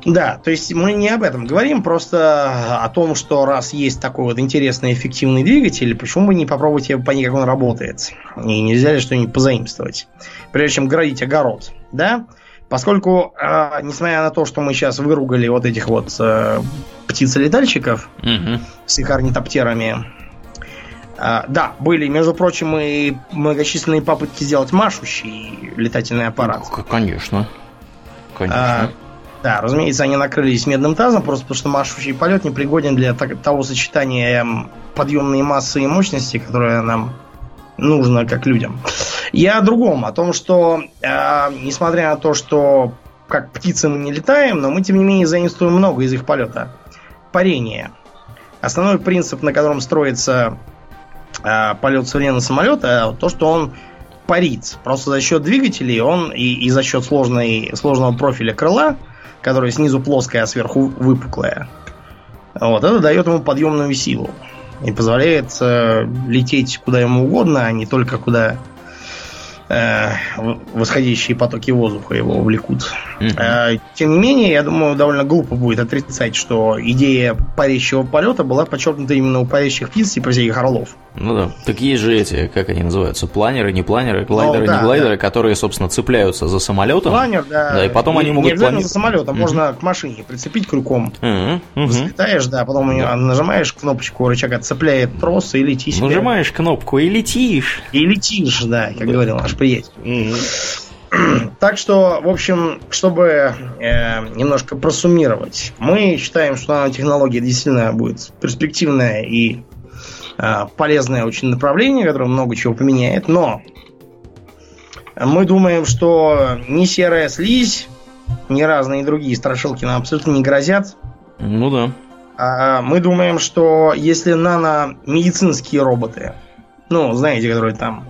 Да, то есть мы не об этом говорим, просто о том, что раз есть такой вот интересный эффективный двигатель, почему бы не попробовать понять, как он работает. И нельзя ли что-нибудь позаимствовать, прежде чем градить огород. Да? Поскольку, э, несмотря на то, что мы сейчас выругали вот этих вот э, птиц-летальщиков угу. с их орнитоптерами, э, да, были, между прочим, и многочисленные попытки сделать машущий летательный аппарат. Ну, конечно. Конечно. А, да, разумеется, они накрылись медным тазом, просто потому что машущий полет не пригоден для того сочетания подъемной массы и мощности, которое нам нужно как людям. Я о другом, о том, что э, несмотря на то, что как птицы мы не летаем, но мы тем не менее заимствуем много из их полета. Парение. Основной принцип, на котором строится э, полет современного самолета, то, что он парит. Просто за счет двигателей он и, и за счет сложной, сложного профиля крыла, которое снизу плоское, а сверху выпуклое. Вот это дает ему подъемную силу и позволяет э, лететь куда ему угодно, а не только куда э, восходящие потоки воздуха его увлекут. Mm-hmm. Тем не менее, я думаю, довольно глупо будет отрицать, что идея парящего полета была подчеркнута именно у парящих птиц и всяких орлов. Ну да. Так есть же эти, как они называются, планеры, не планеры, глайдеры, ну, да, не глайдеры, да. которые, собственно, цепляются за самолетом. Планер, да. Да, и потом не, они могут... Не обязательно плани... за самолетом, mm-hmm. можно к машине прицепить крюком. Mm-hmm. Mm-hmm. Взлетаешь, да, потом mm-hmm. нажимаешь кнопочку, рычага цепляет трос и лети себе. Нажимаешь кнопку и летишь. И летишь, да, как говорил наш приятель. Mm-hmm. Так что, в общем, чтобы э, немножко просуммировать, мы считаем, что нанотехнология действительно будет перспективная и полезное очень направление, которое много чего поменяет, но мы думаем, что ни серая слизь, ни разные другие страшилки нам абсолютно не грозят. Ну да. А мы думаем, что если нано-медицинские роботы, ну, знаете, которые там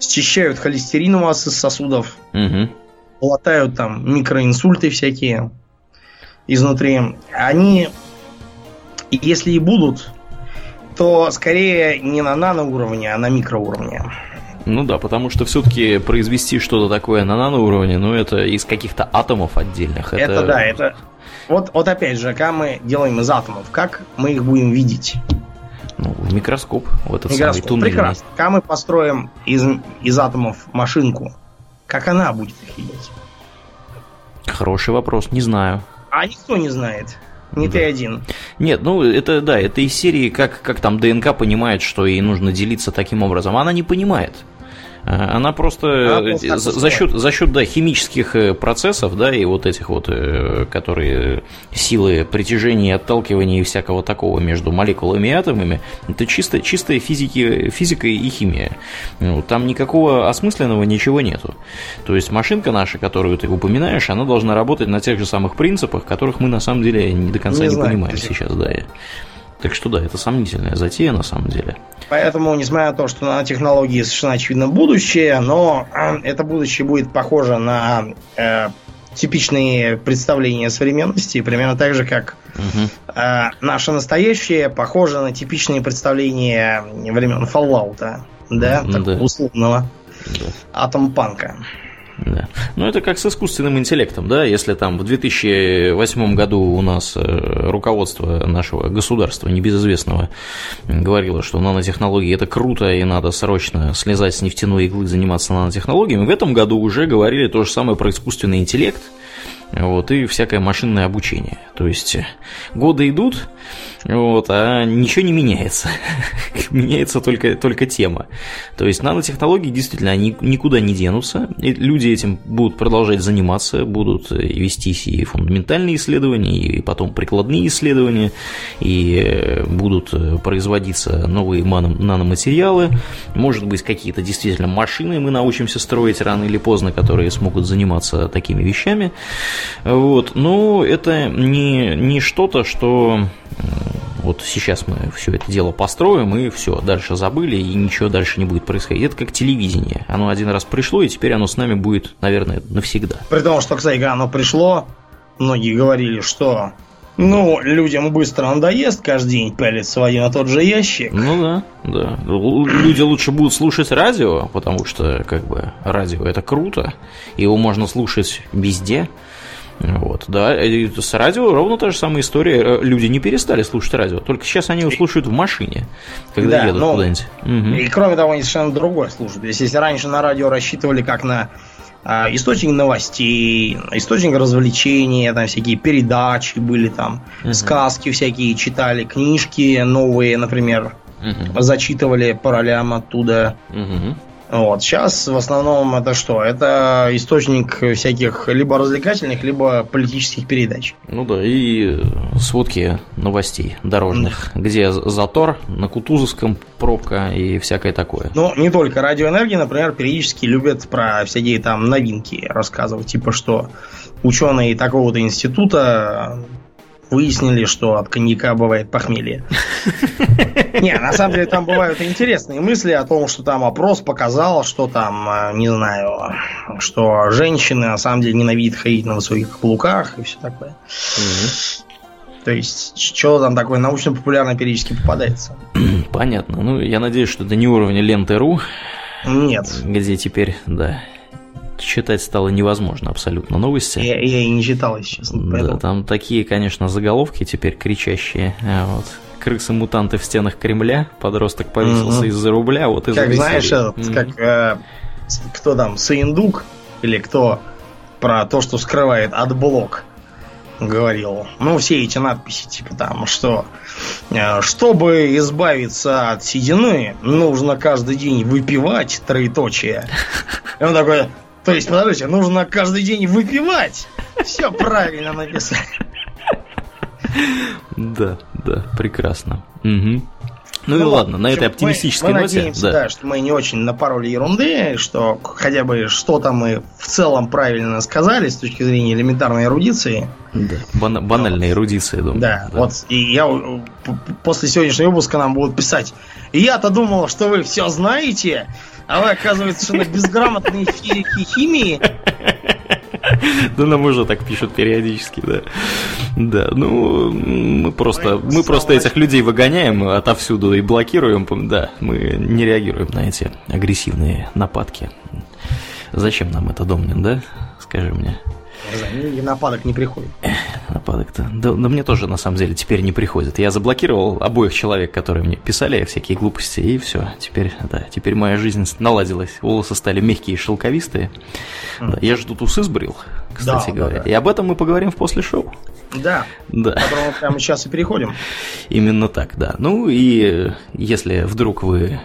счищают холестерин у вас из сосудов, угу. латают там микроинсульты всякие изнутри. Они, если и будут, то скорее не на наноуровне, а на микроуровне. Ну да, потому что все-таки произвести что-то такое на наноуровне, ну это из каких-то атомов отдельных. Это, это да, это... Вот, вот опять же, когда мы делаем из атомов, как мы их будем видеть? Ну, в микроскоп, в этот микроскоп. самый туннель. Прекрасно. Когда мы построим из, из атомов машинку, как она будет их видеть? Хороший вопрос, не знаю. А никто не знает. Не да. ты один. Нет, ну это да, это из серии, как, как там ДНК понимает, что ей нужно делиться таким образом. Она не понимает. А, она просто а, за, за счет, за счет да, химических э, процессов, да, и вот этих вот, э, которые силы притяжения, отталкивания и всякого такого между молекулами и атомами, это чисто, чистая физики, физика и химия. Ну, там никакого осмысленного ничего нету. То есть машинка наша, которую ты упоминаешь, она должна работать на тех же самых принципах, которых мы на самом деле не до конца не, не знаю, понимаем сейчас, да. Так что да, это сомнительная затея на самом деле. Поэтому, несмотря на то, что на технологии совершенно очевидно будущее, но э, это будущее будет похоже на э, типичные представления современности, примерно так же, как угу. э, наше настоящее похоже на типичные представления времен Fallout, да, да. условного да. атомпанка. Да. Ну, это как с искусственным интеллектом, да, если там в 2008 году у нас э, руководство нашего государства, небезызвестного, говорило, что нанотехнологии это круто и надо срочно слезать с нефтяной иглы, заниматься нанотехнологиями, в этом году уже говорили то же самое про искусственный интеллект, вот, и всякое машинное обучение. То есть годы идут, вот, а ничего не меняется. меняется только, только тема. То есть нанотехнологии действительно они никуда не денутся. И люди этим будут продолжать заниматься, будут вестись и фундаментальные исследования, и потом прикладные исследования, и будут производиться новые наноматериалы. Может быть, какие-то действительно машины мы научимся строить рано или поздно, которые смогут заниматься такими вещами. Вот. Но это не, не что-то, что вот сейчас мы все это дело построим, и все, дальше забыли, и ничего дальше не будет происходить. Это как телевидение. Оно один раз пришло, и теперь оно с нами будет, наверное, навсегда. При том, что, кстати, когда оно пришло, многие говорили, что ну, людям быстро надоест каждый день пялиться в один и тот же ящик. Ну да, да. Люди лучше будут слушать радио, потому что, как бы, радио это круто, его можно слушать везде. Вот, да, и с радио ровно та же самая история. Э, люди не перестали слушать радио, только сейчас они его слушают в машине, когда да, едут ну, куда-нибудь. Угу. И кроме того, они совершенно другое слушают. То есть, если раньше на радио рассчитывали как на а, источник новостей, источник развлечения, там всякие передачи были там, угу. сказки всякие читали, книжки новые, например, угу. зачитывали по ролям оттуда. Угу. Вот. Сейчас в основном это что? Это источник всяких либо развлекательных, либо политических передач. Ну да, и сводки новостей дорожных, да. где затор, на Кутузовском пробка и всякое такое. Ну, не только радиоэнергия, например, периодически любят про всякие там новинки рассказывать, типа что ученые такого-то института выяснили, что от коньяка бывает похмелье. Не, на самом деле там бывают интересные мысли о том, что там опрос показал, что там, э, не знаю, что женщины на самом деле ненавидят ходить на высоких каблуках и все такое. То есть, что там такое научно-популярное периодически попадается. Понятно. Ну, я надеюсь, что это не уровень ленты.ру. Нет. Где теперь, да, читать стало невозможно абсолютно новости. Я, я и не читал, если честно. Да, там такие, конечно, заголовки теперь кричащие. А вот. Крысы-мутанты в стенах Кремля, подросток повесился угу. из-за рубля, вот из Как знаешь, этот, угу. как э, кто там, Саиндук, или кто про то, что скрывает отблок говорил. Ну, все эти надписи, типа там, что э, чтобы избавиться от седины, нужно каждый день выпивать троеточие. И он такой, то есть, подождите, нужно каждый день выпивать. Все правильно написано. Да, да, прекрасно. Угу. Ну, ну и ладно, на этой оптимистической мы, мы ноте. Надеемся, да. да, что мы не очень напороли ерунды, что хотя бы что-то мы в целом правильно сказали с точки зрения элементарной эрудиции. Да, бан- банальной вот. эрудиции, думаю. Да, да, вот и я после сегодняшнего выпуска нам будут писать. Я-то думал, что вы все знаете, а вы, оказывается, совершенно безграмотные физики химии. Да нам уже так пишут периодически, да. Да, ну, мы просто, мы просто этих людей выгоняем отовсюду и блокируем, да, мы не реагируем на эти агрессивные нападки. Зачем нам это, Домнин, да? Скажи мне. И нападок не приходит. Нападок-то. Да, да мне тоже, на самом деле, теперь не приходит. Я заблокировал обоих человек, которые мне писали всякие глупости, и все. Теперь, да, теперь моя жизнь наладилась. Волосы стали мягкие и шелковистые. Mm. Да, я же тут усы сбрил, кстати да, говоря. Да, да. И об этом мы поговорим в после шоу. Да. Да. Которому прямо сейчас и переходим. Именно так, да. Ну и если вдруг вы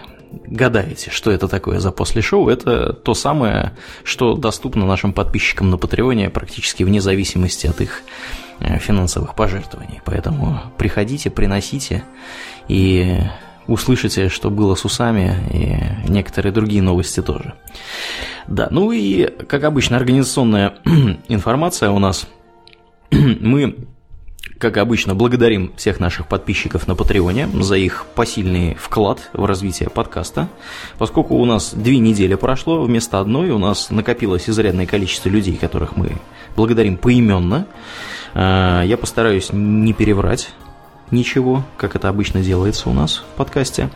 гадаете, что это такое за после шоу, это то самое, что доступно нашим подписчикам на Патреоне практически вне зависимости от их э, финансовых пожертвований. Поэтому приходите, приносите и услышите, что было с усами и некоторые другие новости тоже. Да, ну и, как обычно, организационная информация у нас. Мы как обычно, благодарим всех наших подписчиков на Патреоне за их посильный вклад в развитие подкаста. Поскольку у нас две недели прошло, вместо одной у нас накопилось изрядное количество людей, которых мы благодарим поименно. А, я постараюсь не переврать ничего, как это обычно делается у нас в подкасте.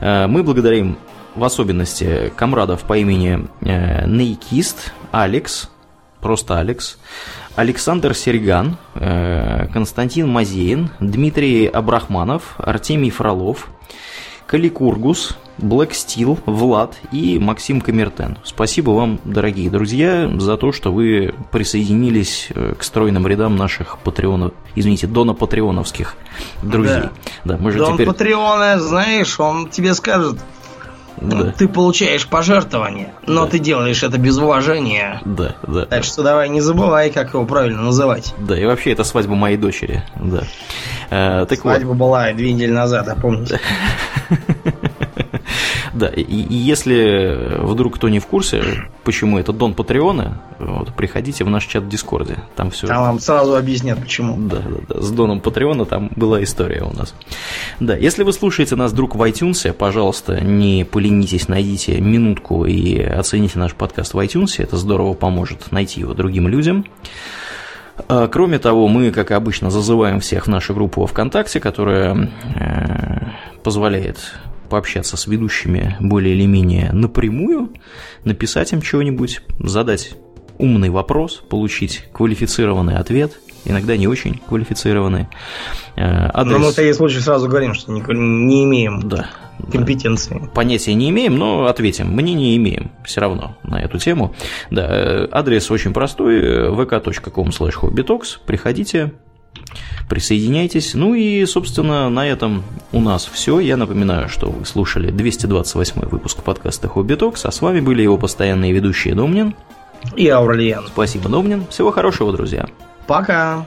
А, мы благодарим в особенности комрадов по имени э, Нейкист, Алекс, просто Алекс, Александр Сереган, э, Константин Мазеин, Дмитрий Абрахманов, Артемий Фролов, Каликургус, Блэк Стил, Влад и Максим Камертен. Спасибо вам, дорогие друзья, за то, что вы присоединились э, к стройным рядам наших патреонов, извините, дона-патреоновских друзей. Да, да мы же Дон теперь... Патреона, знаешь, он тебе скажет, да. Ты получаешь пожертвование, но да. ты делаешь это без уважения. Да, да. Так что давай не забывай, как его правильно называть. Да, и вообще это свадьба моей дочери. Да. А, так Свадьба вот. была две недели назад, я помню. Да, и, и если вдруг кто не в курсе, почему это Дон Патреона, вот, приходите в наш чат в Дискорде. Там все. Там вам сразу объяснят, почему. Да, да, да. С Доном Патреона там была история у нас. Да, если вы слушаете нас вдруг в iTunes, пожалуйста, не поленитесь, найдите минутку и оцените наш подкаст в iTunes. Это здорово поможет найти его другим людям. А, кроме того, мы, как обычно, зазываем всех в нашу группу ВКонтакте, которая э, позволяет пообщаться с ведущими более или менее напрямую, написать им чего-нибудь, задать умный вопрос, получить квалифицированный ответ, иногда не очень квалифицированный. Э, адрес... Но мы в таких случаях сразу говорим, что не, не имеем да, компетенции. Да. Понятия не имеем, но ответим. Мы не имеем все равно на эту тему. Да, э, адрес очень простой, vk.com slash Приходите, присоединяйтесь. Ну и, собственно, на этом у нас все. Я напоминаю, что вы слушали 228 выпуск подкаста Хобби Токс, а с вами были его постоянные ведущие Домнин и Аурлиен. Спасибо, Домнин. Всего хорошего, друзья. Пока.